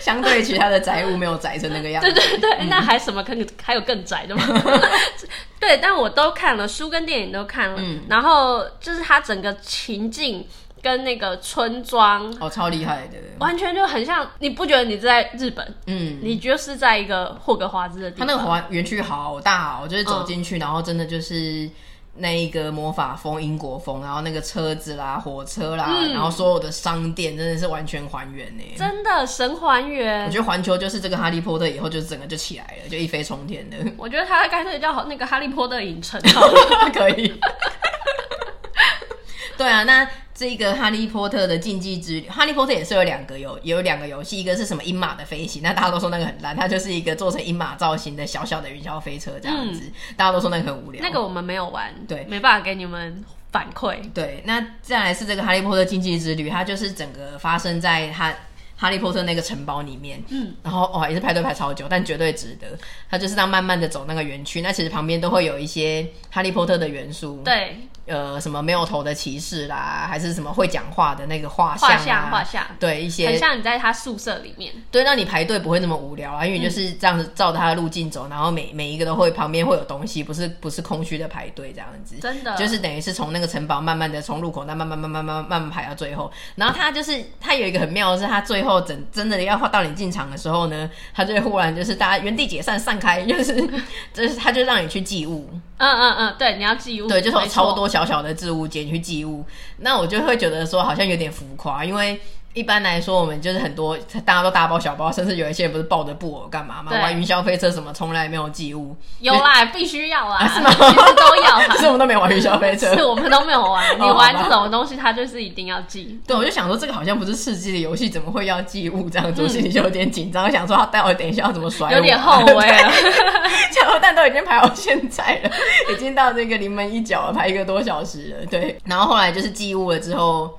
相对其他的宅物没有宅成那个样子。对对对，那还什么更还有更宅的吗？对，但我都看了，书跟电影都看了，然后就是它整个情境。跟那个村庄哦，超厉害的，完全就很像。你不觉得你在日本？嗯，你就是在一个霍格华兹的地方。它那个环园区好大哦，就是走进去，嗯、然后真的就是那一个魔法风、英国风，然后那个车子啦、火车啦，嗯、然后所有的商店真的是完全还原呢，真的神还原。我觉得环球就是这个哈利波特以后就整个就起来了，就一飞冲天的。我觉得它干脆叫那个哈利波特影城，可以。对啊，那。这个哈利波特的禁忌之旅，哈利波特也是有两个有有两个游戏，一个是什么鹰马的飞行，那大家都说那个很烂，它就是一个做成鹰马造型的小小的云霄飞车这样子，嗯、大家都说那个很无聊。那个我们没有玩，对，没办法给你们反馈。对，那再来是这个哈利波特禁忌之旅，它就是整个发生在它。哈利波特那个城堡里面，嗯，然后哦也是排队排超久，但绝对值得。它就是这样慢慢的走那个园区，那其实旁边都会有一些哈利波特的元素，对，呃，什么没有头的骑士啦，还是什么会讲话的那个画像。画像。对，一些。很像你在他宿舍里面。对，那你排队不会那么无聊啊，因为就是这样子照他的路径走，然后每每一个都会旁边会有东西，不是不是空虚的排队这样子。真的。就是等于是从那个城堡慢慢的从入口那慢慢慢慢慢慢排到最后。然后他就是他有一个很妙的是他最后整真的要到你进场的时候呢，他就会忽然就是大家原地解散散开，就是就是他就让你去寄物。嗯嗯嗯，对，你要寄物。对，就是超多小。小小的置物间去寄物，那我就会觉得说好像有点浮夸，因为。一般来说，我们就是很多大家都大包小包，甚至有一些人不是抱着布偶干嘛嘛？玩云霄飞车什么，从来没有寄物。有啦，必须要啊，是吗？其实都要。可是我们都没玩云霄飞车，是我们都没有玩。你玩这种东西，它就是一定要寄。对，我就想说，这个好像不是刺激的游戏，怎么会要寄物这样子？我心里就有点紧张，想说他待会等一下要怎么甩我，有点后悔 了。想说但都已经排到现在了，已经到这个临门一脚了，排一个多小时了。对，然后后来就是寄物了之后。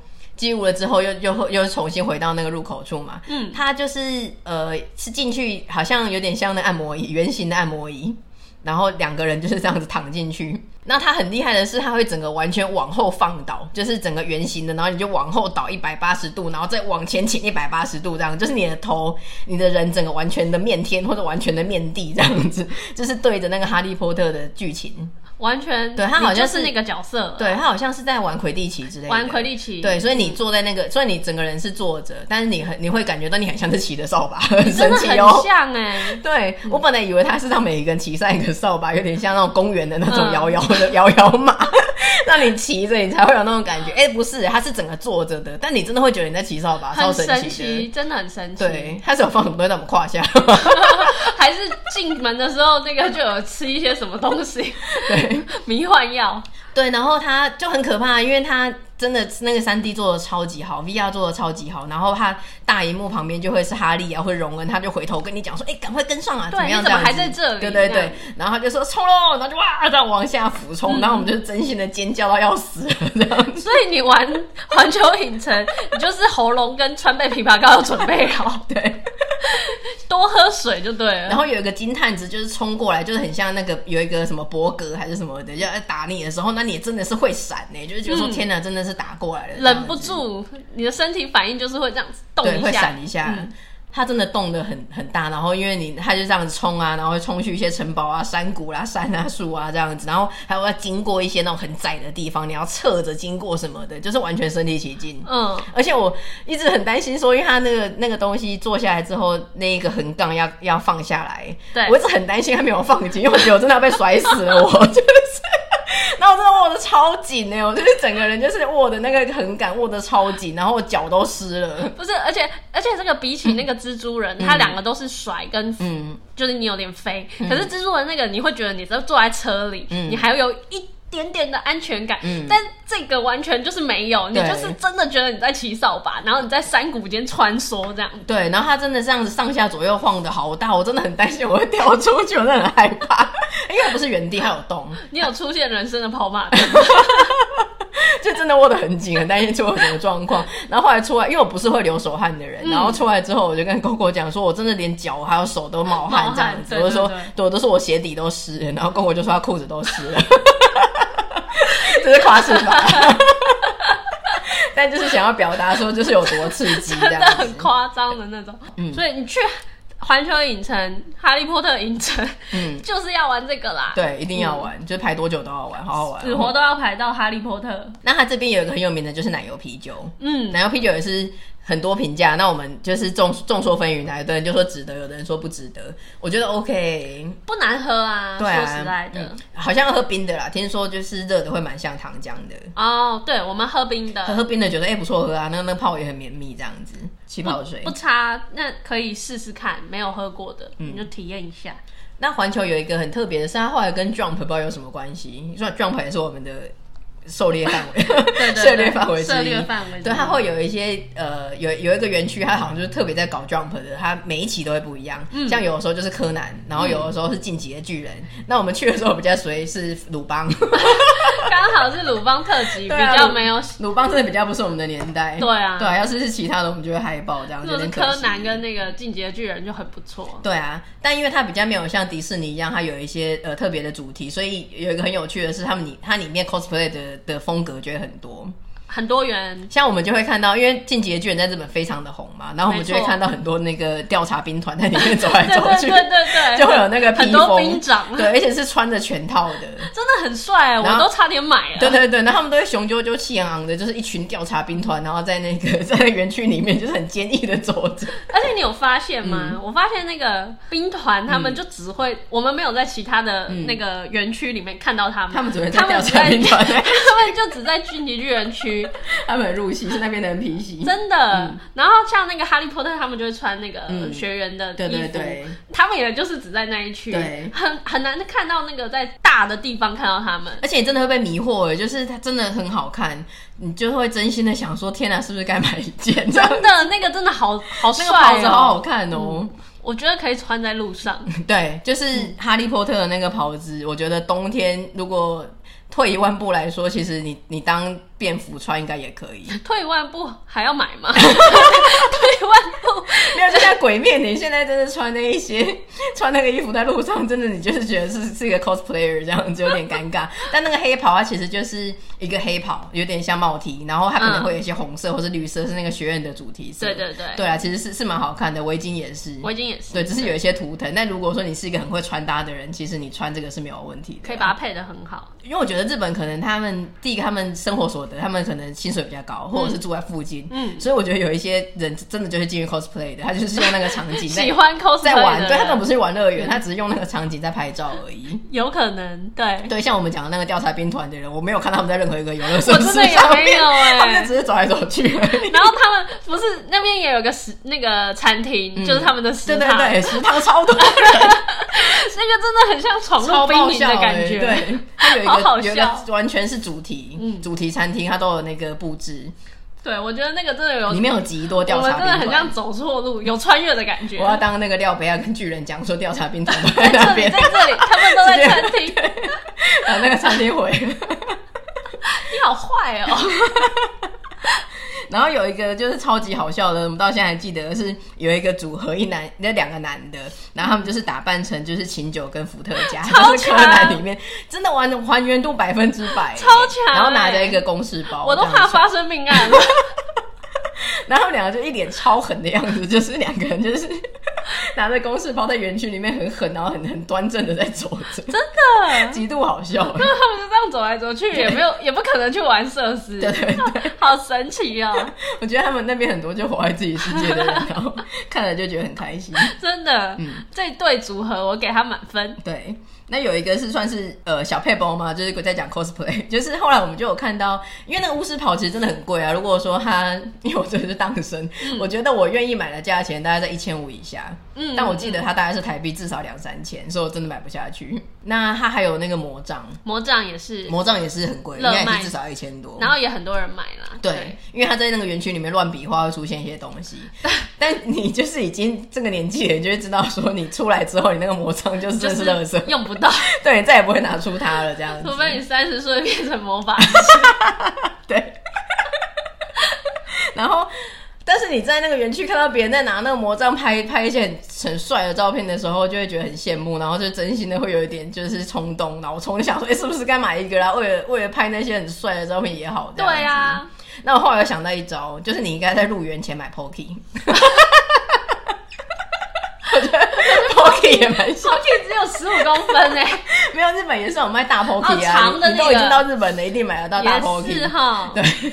进入了之后又，又又又重新回到那个入口处嘛。嗯，它就是呃，是进去好像有点像那按摩椅，圆形的按摩椅，然后两个人就是这样子躺进去。那它很厉害的是，它会整个完全往后放倒，就是整个圆形的，然后你就往后倒一百八十度，然后再往前倾一百八十度，这样就是你的头，你的人整个完全的面天或者完全的面地这样子，就是对着那个哈利波特的剧情。完全对，他好像是，是那个角色，对，他好像是在玩魁地奇之类的，玩魁地奇。对，所以你坐在那个，所以你整个人是坐着，但是你很你会感觉到你很像是骑着扫把，很神奇哦，很像哎、欸。对，我本来以为他是让每一个人骑上一个扫把，有点像那种公园的那种摇摇的 摇摇马。让你骑着，你才会有那种感觉。哎、欸，不是，他是整个坐着的，但你真的会觉得你在骑扫把，超神奇，神奇，真的很神奇。对，他是有放什么东西在我们胯下，还是进门的时候那个就有吃一些什么东西？对，迷幻药。对，然后它就很可怕，因为它。真的那个三 D 做的超级好，VR 做的超级好，然后他大荧幕旁边就会是哈利啊，或者荣恩，他就回头跟你讲说：“哎、欸，赶快跟上啊！”对，怎么样？怎么还在这里？对对对，然后他就说：“冲喽！”然后就哇，这样往下俯冲，嗯、然后我们就真心的尖叫到要死了这样。所以你玩环球影城，你就是喉咙跟川贝枇杷膏要准备好，对，多喝水就对了。然后有一个金探子就是冲过来，就是很像那个有一个什么伯格还是什么的，要打你的时候，那你真的是会闪呢，就是觉得说、嗯、天哪，真的是打过来了。忍不住，你的身体反应就是会这样子动一下，对，会闪一下。嗯、它真的动得很很大，然后因为你它就这样子冲啊，然后会冲去一些城堡啊、山谷啦、啊、山啊、树啊这样子，然后还有要经过一些那种很窄的地方，你要侧着经过什么的，就是完全身临其境。嗯，而且我一直很担心说，因为它那个那个东西坐下来之后，那一个横杠要要放下来，对我一直很担心它没有放紧，因为我觉得我真的要被甩死了，我 就是。然后我真的握的超紧哎，我就是整个人就是握的那个横杆握的超紧，然后我脚都湿了。不是，而且而且这个比起那个蜘蛛人，它、嗯、两个都是甩跟嗯，就是你有点飞。嗯、可是蜘蛛人那个，你会觉得你是坐在车里，嗯、你还有一点点的安全感。嗯，但这个完全就是没有，你就是真的觉得你在骑扫把，然后你在山谷间穿梭这样。对，然后它真的这样子上下左右晃的好大，我真的很担心我会掉出去，我真的很害怕。因为不是原地，还有动。你有出现人生的跑马灯，就真的握得很紧，很担心出了什么状况。然后后来出来，因为我不是会流手汗的人，嗯、然后出来之后，我就跟 Coco 讲说，我真的连脚还有手都冒汗这样子。我就说，对，我都是我鞋底都湿了。然后 Coco 就说他裤子都湿了，这是夸饰吧？但就是想要表达说，就是有多刺激，这样 很夸张的那种。嗯，所以你去。环球影城、哈利波特影城，嗯，就是要玩这个啦。对，一定要玩，嗯、就是排多久都要玩，好好玩，死活都要排到哈利波特。那它这边有一个很有名的，就是奶油啤酒。嗯，奶油啤酒也是。很多评价，那我们就是众众说纷纭来，有的人就说值得，有的人说不值得。我觉得 OK，不难喝啊。对啊，说实在的，嗯，好像喝冰的啦。听说就是热的会蛮像糖浆的。哦，对，我们喝冰的，喝喝冰的觉得哎不错喝啊，那个那泡也很绵密，这样子气泡水不，不差。那可以试试看，没有喝过的，嗯，你就体验一下。那环球有一个很特别的是，它后来跟 Jump 不知道有什么关系。你说 Jump 也是我们的。狩猎范围，狩猎范围。狩猎范围，对，它会有一些呃，有有一个园区，它好像就是特别在搞 Jump 的，它每一期都会不一样。嗯，像有的时候就是柯南，然后有的时候是进击的巨人。嗯、那我们去的时候比较随是鲁邦，刚好是鲁邦特辑，比较没有鲁邦，真的比较不是我们的年代。对啊，对啊，要是是其他的，我们就会嗨爆这样。就是柯南跟那个进击的巨人就很不错。对啊，但因为它比较没有像迪士尼一样，它有一些呃特别的主题，所以有一个很有趣的是，他们里它里面 cosplay 的的风格就。会很多。很多元，像我们就会看到，因为《进击的巨人》在日本非常的红嘛，然后我们就会看到很多那个调查兵团在里面走来走去，对 对对，就会有那个很多兵长，对，而且是穿着全套的，真的很帅，我都差点买了。对对对，然后他们都会雄赳赳气昂昂的，就是一群调查兵团，然后在那个 在园区里面就是很坚毅的走着。而且你有发现吗？我发现那个兵团他们就只会，我们没有在其他的那个园区里面看到他们，他们只会在调查兵团，他们就只在进击巨人区，他们。入戏是那边的 NPC，真的。嗯、然后像那个哈利波特，他们就会穿那个学员的衣服，对对对，他们也就是只在那一区，对，很很难看到那个在大的地方看到他们。而且你真的会被迷惑，就是它真的很好看，你就会真心的想说：天哪，是不是该买一件？真的，那个真的好好帅、喔，那个袍子好好看哦、喔嗯。我觉得可以穿在路上。对，就是哈利波特的那个袍子，我觉得冬天如果退一万步来说，其实你你当。便服穿应该也可以。退一万步还要买吗？退一万步没有，就像鬼面，你现在真的穿那一些，穿那个衣服在路上，真的你就是觉得是是一个 cosplayer 这样子，有点尴尬。但那个黑袍它其实就是一个黑袍，有点像帽 T，然后它可能会有一些红色或者绿色，是那个学院的主题色。对对对，对啊，其实是是蛮好看的。围巾也是，围巾也是，对，只是有一些图腾。但如果说你是一个很会穿搭的人，其实你穿这个是没有问题的，可以把它配得很好。因为我觉得日本可能他们第一个他们生活所得，他们可能薪水比较高，或者是住在附近，嗯，所以我觉得有一些人真的就是进去 cosplay 的，他就是用那个场景在 喜欢 cosplay 在玩，对，他们不是玩乐园，他只是用那个场景在拍照而已。有可能，对。对，像我们讲的那个调查兵团的人，我没有看他们在任何一个游乐设施上面，他们只是走来走去。然后他们不是那边也有个食那个餐厅，就是他们的食堂，对对对，食堂超多人，那个真的很像闯入冰营的感觉，对，他有一个有一个完全是主题，嗯，主题餐厅，它都有那个布置。对，我觉得那个真的有，里面有极多调查兵团，我们真的很像走错路，有穿越的感觉。我要当那个廖北亚跟巨人讲说，调查兵团在那边，在这里，他们都在餐厅，把 那个餐厅毁了。你好坏哦！然后有一个就是超级好笑的，我们到现在还记得是有一个组合，一男那两个男的，然后他们就是打扮成就是琴酒跟伏特加，就是，柯南里面真的完还原度百分之百，超强，然后拿着一个公事包，我都怕发生命案了。然后两个就一脸超狠的样子，就是两个人就是 拿着公事包在园区里面很狠，然后很很端正的在走着，真的极度好笑。那 他们就这样走来走去，也没有也不可能去玩设施，对对对，好神奇哦！我觉得他们那边很多就活在自己世界的人，然后看了就觉得很开心。真的，嗯，这对组合我给他满分。对。那有一个是算是呃小配包嘛，就是在讲 cosplay，就是后来我们就有看到，因为那个巫师袍其实真的很贵啊。如果说他，因为我这是当身，嗯、我觉得我愿意买的价钱大概在一千五以下。嗯，但我记得它大概是台币至少两三千，所以我真的买不下去。那它还有那个魔杖，魔杖也是，魔杖也是很贵，应该也是至少一千多。然后也很多人买啦，对，对因为他在那个园区里面乱比划会出现一些东西。但你就是已经这个年纪了，你就会知道说你出来之后，你那个魔杖就是真是垃圾，用不到。对，你再也不会拿出它了，这样子。除非你三十岁变成魔法师。对。然后，但是你在那个园区看到别人在拿那个魔杖拍拍一些很很帅的照片的时候，就会觉得很羡慕，然后就真心的会有一点就是冲动，然后从想说，哎、欸，是不是该买一个啦？为了为了拍那些很帅的照片也好。对啊。那我后来又想到一招，就是你应该在入园前买 Pocky。我觉得 Pocky 也蛮小，Pocky 只有十五公分哎，没有日本也是有卖大 Pocky 啊，长的那个，你都已经到日本了，一定买得到大 Pocky 是哈，对，或是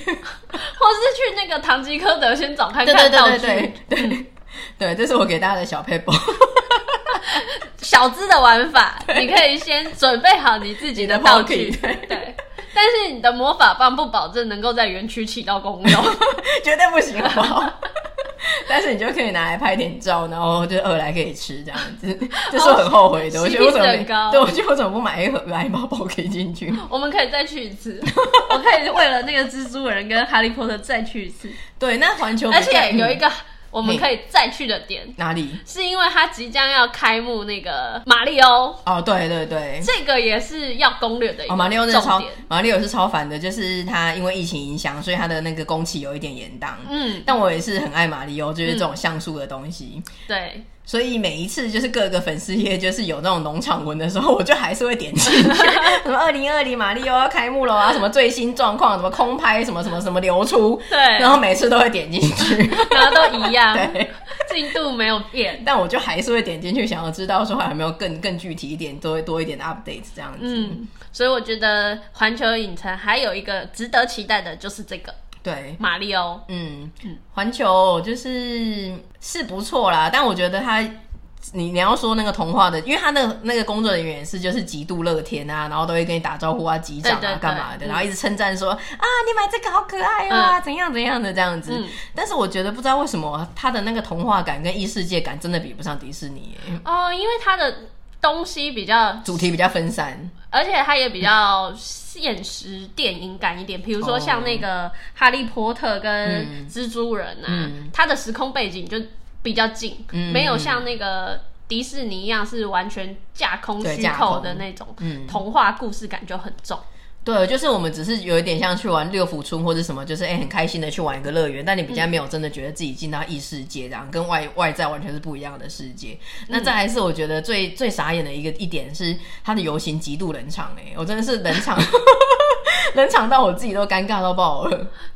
去那个唐吉诃德先找看看对对对对对对，对，这是我给大家的小撇步，小资的玩法，你可以先准备好你自己的道具，对。对，但是你的魔法棒不保证能够在园区起到功用，绝对不行，好不好？但是你就可以拿来拍点照，然后就饿来可以吃这样子，这是我很后悔的。我觉得我怎么没？对，我觉得我怎么不买一盒来包包可以进去？我们可以再去一次，我可以为了那个蜘蛛人跟哈利波特再去一次。对，那环球而且有一个。我们可以再去的点哪里？是因为它即将要开幕那个马里欧哦，对对对，这个也是要攻略的一个。马里欧是超，马里欧是超烦的，就是它因为疫情影响，所以它的那个工期有一点延宕。嗯，但我也是很爱马里欧，就是这种像素的东西。嗯、对。所以每一次就是各个粉丝页就是有那种农场文的时候，我就还是会点进去。什么二零二零马里欧要开幕了啊，什么最新状况，什么空拍，什么什么什么流出。对。然后每次都会点进去，然后都一样。对。进度没有变，但我就还是会点进去，想要知道说还有没有更更具体一点，多多一点的 update 这样子。嗯。所以我觉得环球影城还有一个值得期待的就是这个。对，马里欧，嗯，环球就是是不错啦，但我觉得他，你你要说那个童话的，因为他那个那个工作人员是就是极度乐天啊，然后都会跟你打招呼啊、击掌啊、干嘛的，然后一直称赞说、嗯、啊，你买这个好可爱啊，嗯、怎样怎样的这样子。嗯、但是我觉得不知道为什么他的那个童话感跟异世界感真的比不上迪士尼耶。哦，因为他的东西比较主题比较分散。而且它也比较现实电影感一点，比如说像那个《哈利波特》跟蜘蛛人啊，嗯、它的时空背景就比较近，嗯、没有像那个迪士尼一样是完全架空虚构的那种童话故事感就很重。对，就是我们只是有一点像去玩六福村或者什么，就是哎、欸、很开心的去玩一个乐园，但你比较没有真的觉得自己进到异世界，这样跟外外在完全是不一样的世界。那再来是我觉得最最傻眼的一个一点是，它的游行极度冷场哎，我真的是冷场，冷场到我自己都尴尬到爆了。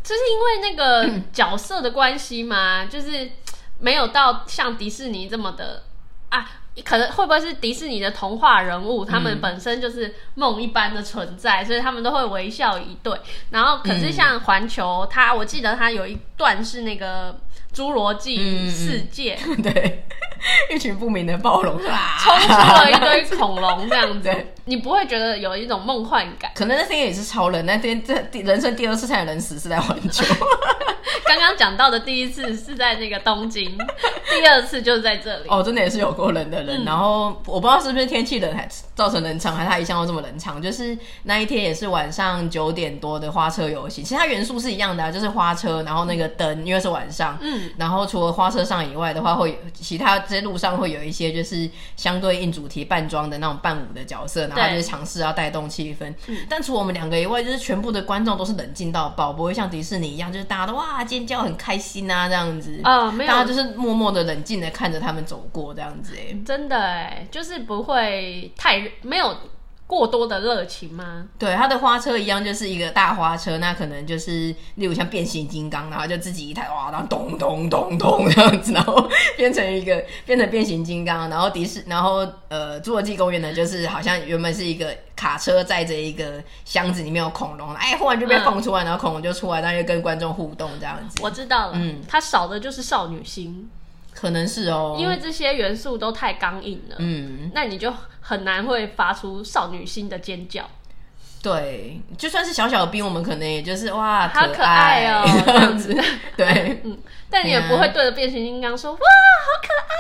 就是因为那个角色的关系嘛，就是没有到像迪士尼这么的啊。可能会不会是迪士尼的童话人物？他们本身就是梦一般的存在，嗯、所以他们都会微笑以对。然后，可是像环球，它我记得它有一段是那个侏罗纪世界，对，一群不明的暴龙啊，冲出了一堆恐龙这样子，你不会觉得有一种梦幻感？可能那天也是超人，那天这人生第二次差点冷死是在环球。刚刚讲到的第一次是在那个东京，第二次就是在这里。哦，真的也是有过冷的人。嗯、然后我不知道是不是天气冷还造成冷场，还是他一向都这么冷场。就是那一天也是晚上九点多的花车游行，其实它元素是一样的、啊，就是花车，然后那个灯，因为是晚上，嗯，然后除了花车上以外的话，会有其他这些路上会有一些就是相对应主题扮装的那种伴舞的角色，然后就是尝试要带动气氛。但除我们两个以外，就是全部的观众都是冷静到爆，不会像迪士尼一样，就是大家都哇尖叫很开心啊这样子啊，没有，大家就是默默的冷静的看着他们走过这样子哎，真的哎，就是不会太没有。过多的热情吗？对，它的花车一样，就是一个大花车，那可能就是例如像变形金刚，然后就自己一台哇，然后咚咚咚咚这样子，然后变成一个变成变形金刚，然后迪士，然后呃侏罗纪公园呢，就是好像原本是一个卡车载着一个箱子，里面有恐龙，哎，忽然就被放出来，嗯、然后恐龙就出来，然后就跟观众互动这样子。我知道了，嗯，它少的就是少女心。可能是哦，因为这些元素都太刚硬了，嗯，那你就很难会发出少女心的尖叫。对，就算是小小的兵，我们可能也就是哇，好可爱哦，这样子。对，嗯，但你也不会对着变形金刚说哇，好可爱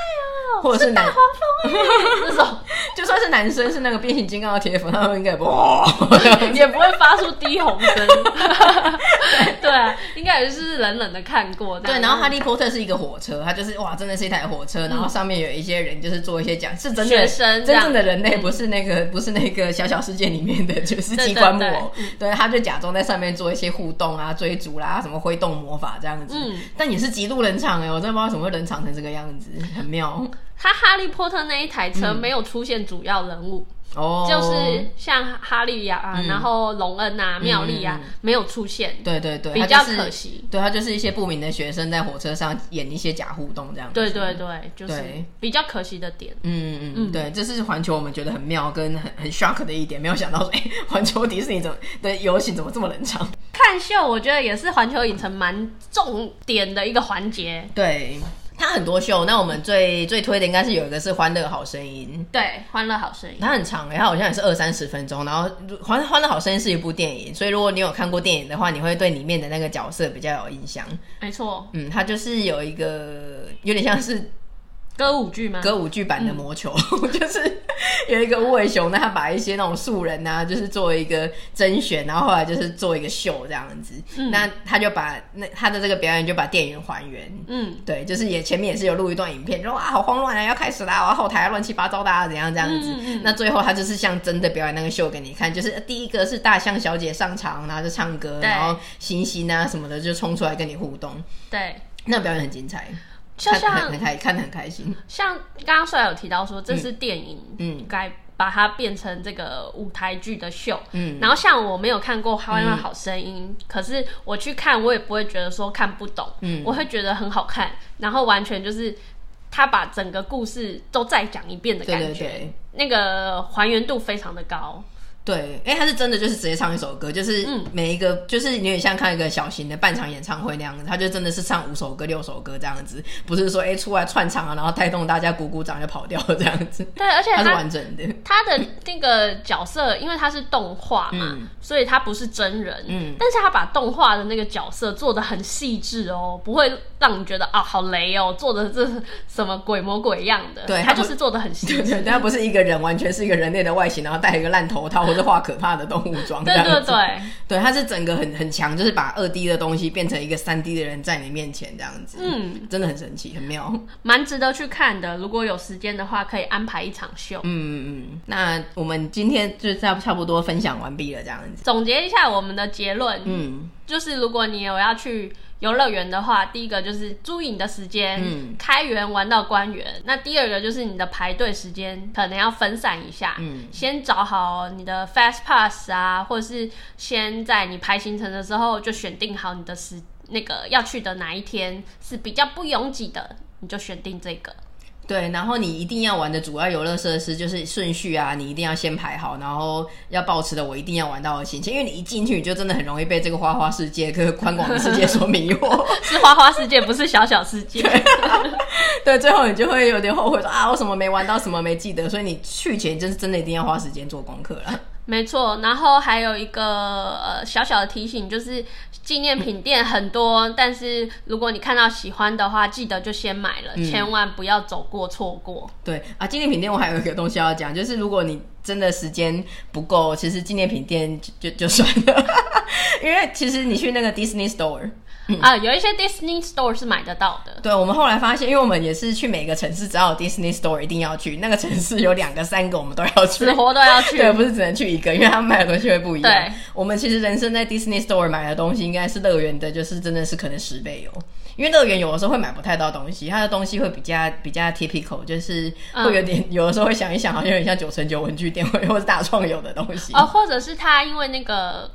哦，或者是大黄蜂 这种，就算是男生是那个变形金刚的铁粉，他们应该不，也不会发出低吼声。对啊，应该也是冷冷的看过。对，然后哈利波特是一个火车，它就是哇，真的是一台火车，然后上面有一些人就是做一些讲，是真的真正的人类，不是那个不是那个小小世界里面的，就是。机关木偶，对，他就假装在上面做一些互动啊、追逐啦、什么挥动魔法这样子，嗯，但也是一度冷场哎，我真的不知道怎么会冷场成这个样子，很妙。他哈利波特那一台车没有出现主要人物。嗯哦，就是像哈利呀，啊，然后隆恩啊、妙丽啊，没有出现。对对对，比较可惜。对，他就是一些不明的学生在火车上演一些假互动这样。对对对，就是比较可惜的点。嗯嗯嗯，对，这是环球我们觉得很妙跟很很 shock 的一点，没有想到说，哎，环球迪士尼怎么的游行怎么这么冷场？看秀我觉得也是环球影城蛮重点的一个环节。对。它很多秀，那我们最最推的应该是有一个是《欢乐好声音》。对，《欢乐好声音》它很长诶，它好像也是二三十分钟。然后《欢欢乐好声音》是一部电影，所以如果你有看过电影的话，你会对里面的那个角色比较有印象。没错，嗯，它就是有一个有点像是。歌舞剧吗？歌舞剧版的魔球，嗯、就是有一个无尾熊，那他把一些那种素人啊，就是做一个甄选，然后后来就是做一个秀这样子。嗯、那他就把那他的这个表演就把电影还原。嗯，对，就是也前面也是有录一段影片，说哇好慌乱啊，要开始啦，我后台乱七八糟的啊，怎样这样子。那最后他就是像真的表演那个秀给你看，就是第一个是大象小姐上场，然后就唱歌，然后星星啊什么的就冲出来跟你互动。对，那表演很精彩。就像很开看得很开心，像刚刚帅有提到说这是电影，嗯，该把它变成这个舞台剧的秀，嗯，然后像我没有看过《好声音》，嗯，可是我去看，我也不会觉得说看不懂，嗯，我会觉得很好看，然后完全就是他把整个故事都再讲一遍的感觉，对对对，那个还原度非常的高。对，哎，他是真的就是直接唱一首歌，就是每一个、嗯、就是有点像看一个小型的半场演唱会那样子，他就真的是唱五首歌、六首歌这样子，不是说哎出来串场啊，然后带动大家鼓鼓掌就跑掉了这样子。对，而且他，他是完整的。他的那个角色，因为他是动画嘛，嗯、所以他不是真人，嗯，但是他把动画的那个角色做的很细致哦，不会让你觉得啊好雷哦，做的这是什么鬼模鬼样的。对，他就是做的很细致。对，他不是一个人，完全是一个人类的外形，然后戴一个烂头套。或者画可怕的动物妆，对对对，对，它是整个很很强，就是把二 D 的东西变成一个三 D 的人在你面前这样子，嗯，真的很神奇，很妙，蛮值得去看的。如果有时间的话，可以安排一场秀。嗯嗯嗯。那我们今天就差差不多分享完毕了，这样子。总结一下我们的结论，嗯，就是如果你有要去。游乐园的话，第一个就是租影的时间，嗯、开园玩到关园。那第二个就是你的排队时间可能要分散一下，嗯、先找好你的 Fast Pass 啊，或者是先在你排行程的时候就选定好你的时那个要去的哪一天是比较不拥挤的，你就选定这个。对，然后你一定要玩的主要游乐设施就是顺序啊，你一定要先排好，然后要保持的我一定要玩到的心情，因为你一进去你就真的很容易被这个花花世界、这个宽广的世界所迷惑。是花花世界，不是小小世界。对，对，最后你就会有点后悔说啊，我什么没玩到，什么没记得，所以你去前就是真的一定要花时间做功课了。没错，然后还有一个呃小小的提醒就是。纪念品店很多，但是如果你看到喜欢的话，记得就先买了，嗯、千万不要走过错过。对啊，纪念品店我还有一个东西要讲，就是如果你真的时间不够，其实纪念品店就就，就算了，因为其实你去那个 Disney Store。嗯、啊，有一些 Disney Store 是买得到的。对，我们后来发现，因为我们也是去每个城市，只要有 Disney Store 一定要去。那个城市有两个、三个，我们都要去，死活都要去。对，不是只能去一个，因为他们买的东西会不一样。对，我们其实人生在 Disney Store 买的东西，应该是乐园的，就是真的是可能十倍哦。因为乐园有的时候会买不太到东西，它的东西会比较比较 typical，就是会有点、嗯、有的时候会想一想，好像有点像九成九文具店或者大创有的东西哦，或者是它因为那个。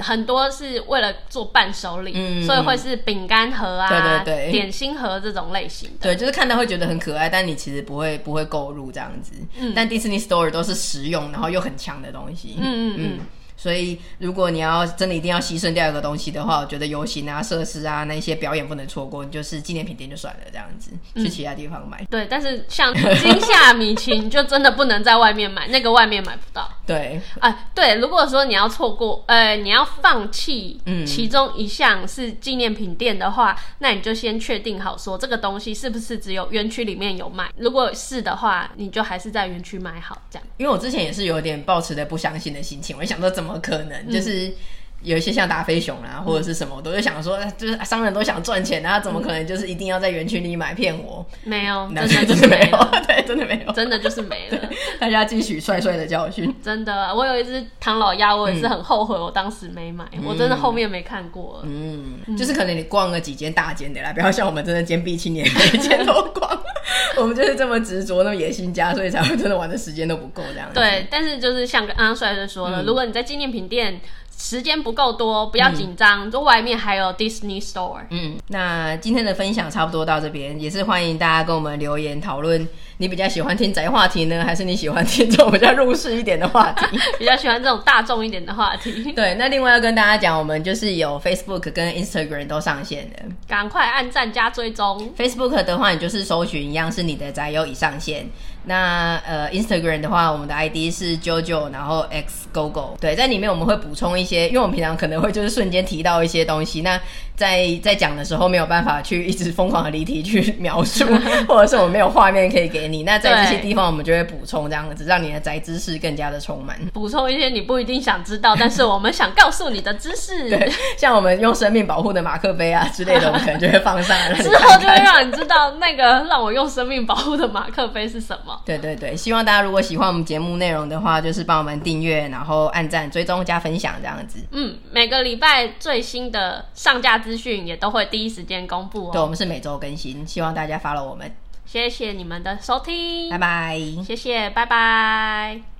很多是为了做伴手礼，嗯，所以会是饼干盒啊，对对对，点心盒这种类型的。对，就是看到会觉得很可爱，但你其实不会不会购入这样子。嗯，但 Disney Store 都是实用，然后又很强的东西。嗯嗯嗯。嗯所以，如果你要真的一定要牺牲掉一个东西的话，我觉得游行啊、设施啊那些表演不能错过，你就是纪念品店就算了，这样子去其他地方买。嗯、对，但是像惊吓米奇，你就真的不能在外面买，那个外面买不到。对，啊，对，如果说你要错过，呃，你要放弃其中一项是纪念品店的话，嗯、那你就先确定好说这个东西是不是只有园区里面有卖。如果是的话，你就还是在园区买好这样。因为我之前也是有点抱持着不相信的心情，我想说怎么。怎么可能？就是有一些像达菲熊啊，或者是什么，我都会想说，就是商人都想赚钱，然后怎么可能就是一定要在园区里买骗我？没有，真的就是没有，对，真的没有，真的就是没了。大家汲取帅帅的教训。真的，我有一只唐老鸭，我也是很后悔，我当时没买，我真的后面没看过。嗯，就是可能你逛了几间大间的啦，不要像我们真的坚壁青年每间都逛。我们就是这么执着，那么野心家，所以才会真的玩的时间都不够这样子。对，但是就是像刚刚帅帅说的，如果你在纪念品店。时间不够多，不要紧张。就、嗯、外面还有 Disney Store。嗯，那今天的分享差不多到这边，也是欢迎大家跟我们留言讨论。你比较喜欢听宅话题呢，还是你喜欢听这种比较入世一点的话题？比较喜欢这种大众一点的话题。对，那另外要跟大家讲，我们就是有 Facebook 跟 Instagram 都上线的，赶快按赞加追踪。Facebook 的话，你就是搜寻一样是你的宅友已上线。那呃，Instagram 的话，我们的 ID 是 JoJo，然后 X GoGo。对，在里面我们会补充一些，因为我们平常可能会就是瞬间提到一些东西，那在在讲的时候没有办法去一直疯狂的离题去描述，或者是我们没有画面可以给你。那在这些地方我们就会补充这样子，让你的宅知识更加的充满。补充一些你不一定想知道，但是我们想告诉你的知识。对，像我们用生命保护的马克杯啊之类的，我们可能就会放上来。之后就会让你知道那个让我用生命保护的马克杯是什么。对对对，希望大家如果喜欢我们节目内容的话，就是帮我们订阅，然后按赞、追踪、加分享这样子。嗯，每个礼拜最新的上架资讯也都会第一时间公布哦。对，我们是每周更新，希望大家 follow 我们。谢谢你们的收听，拜拜。谢谢，拜拜。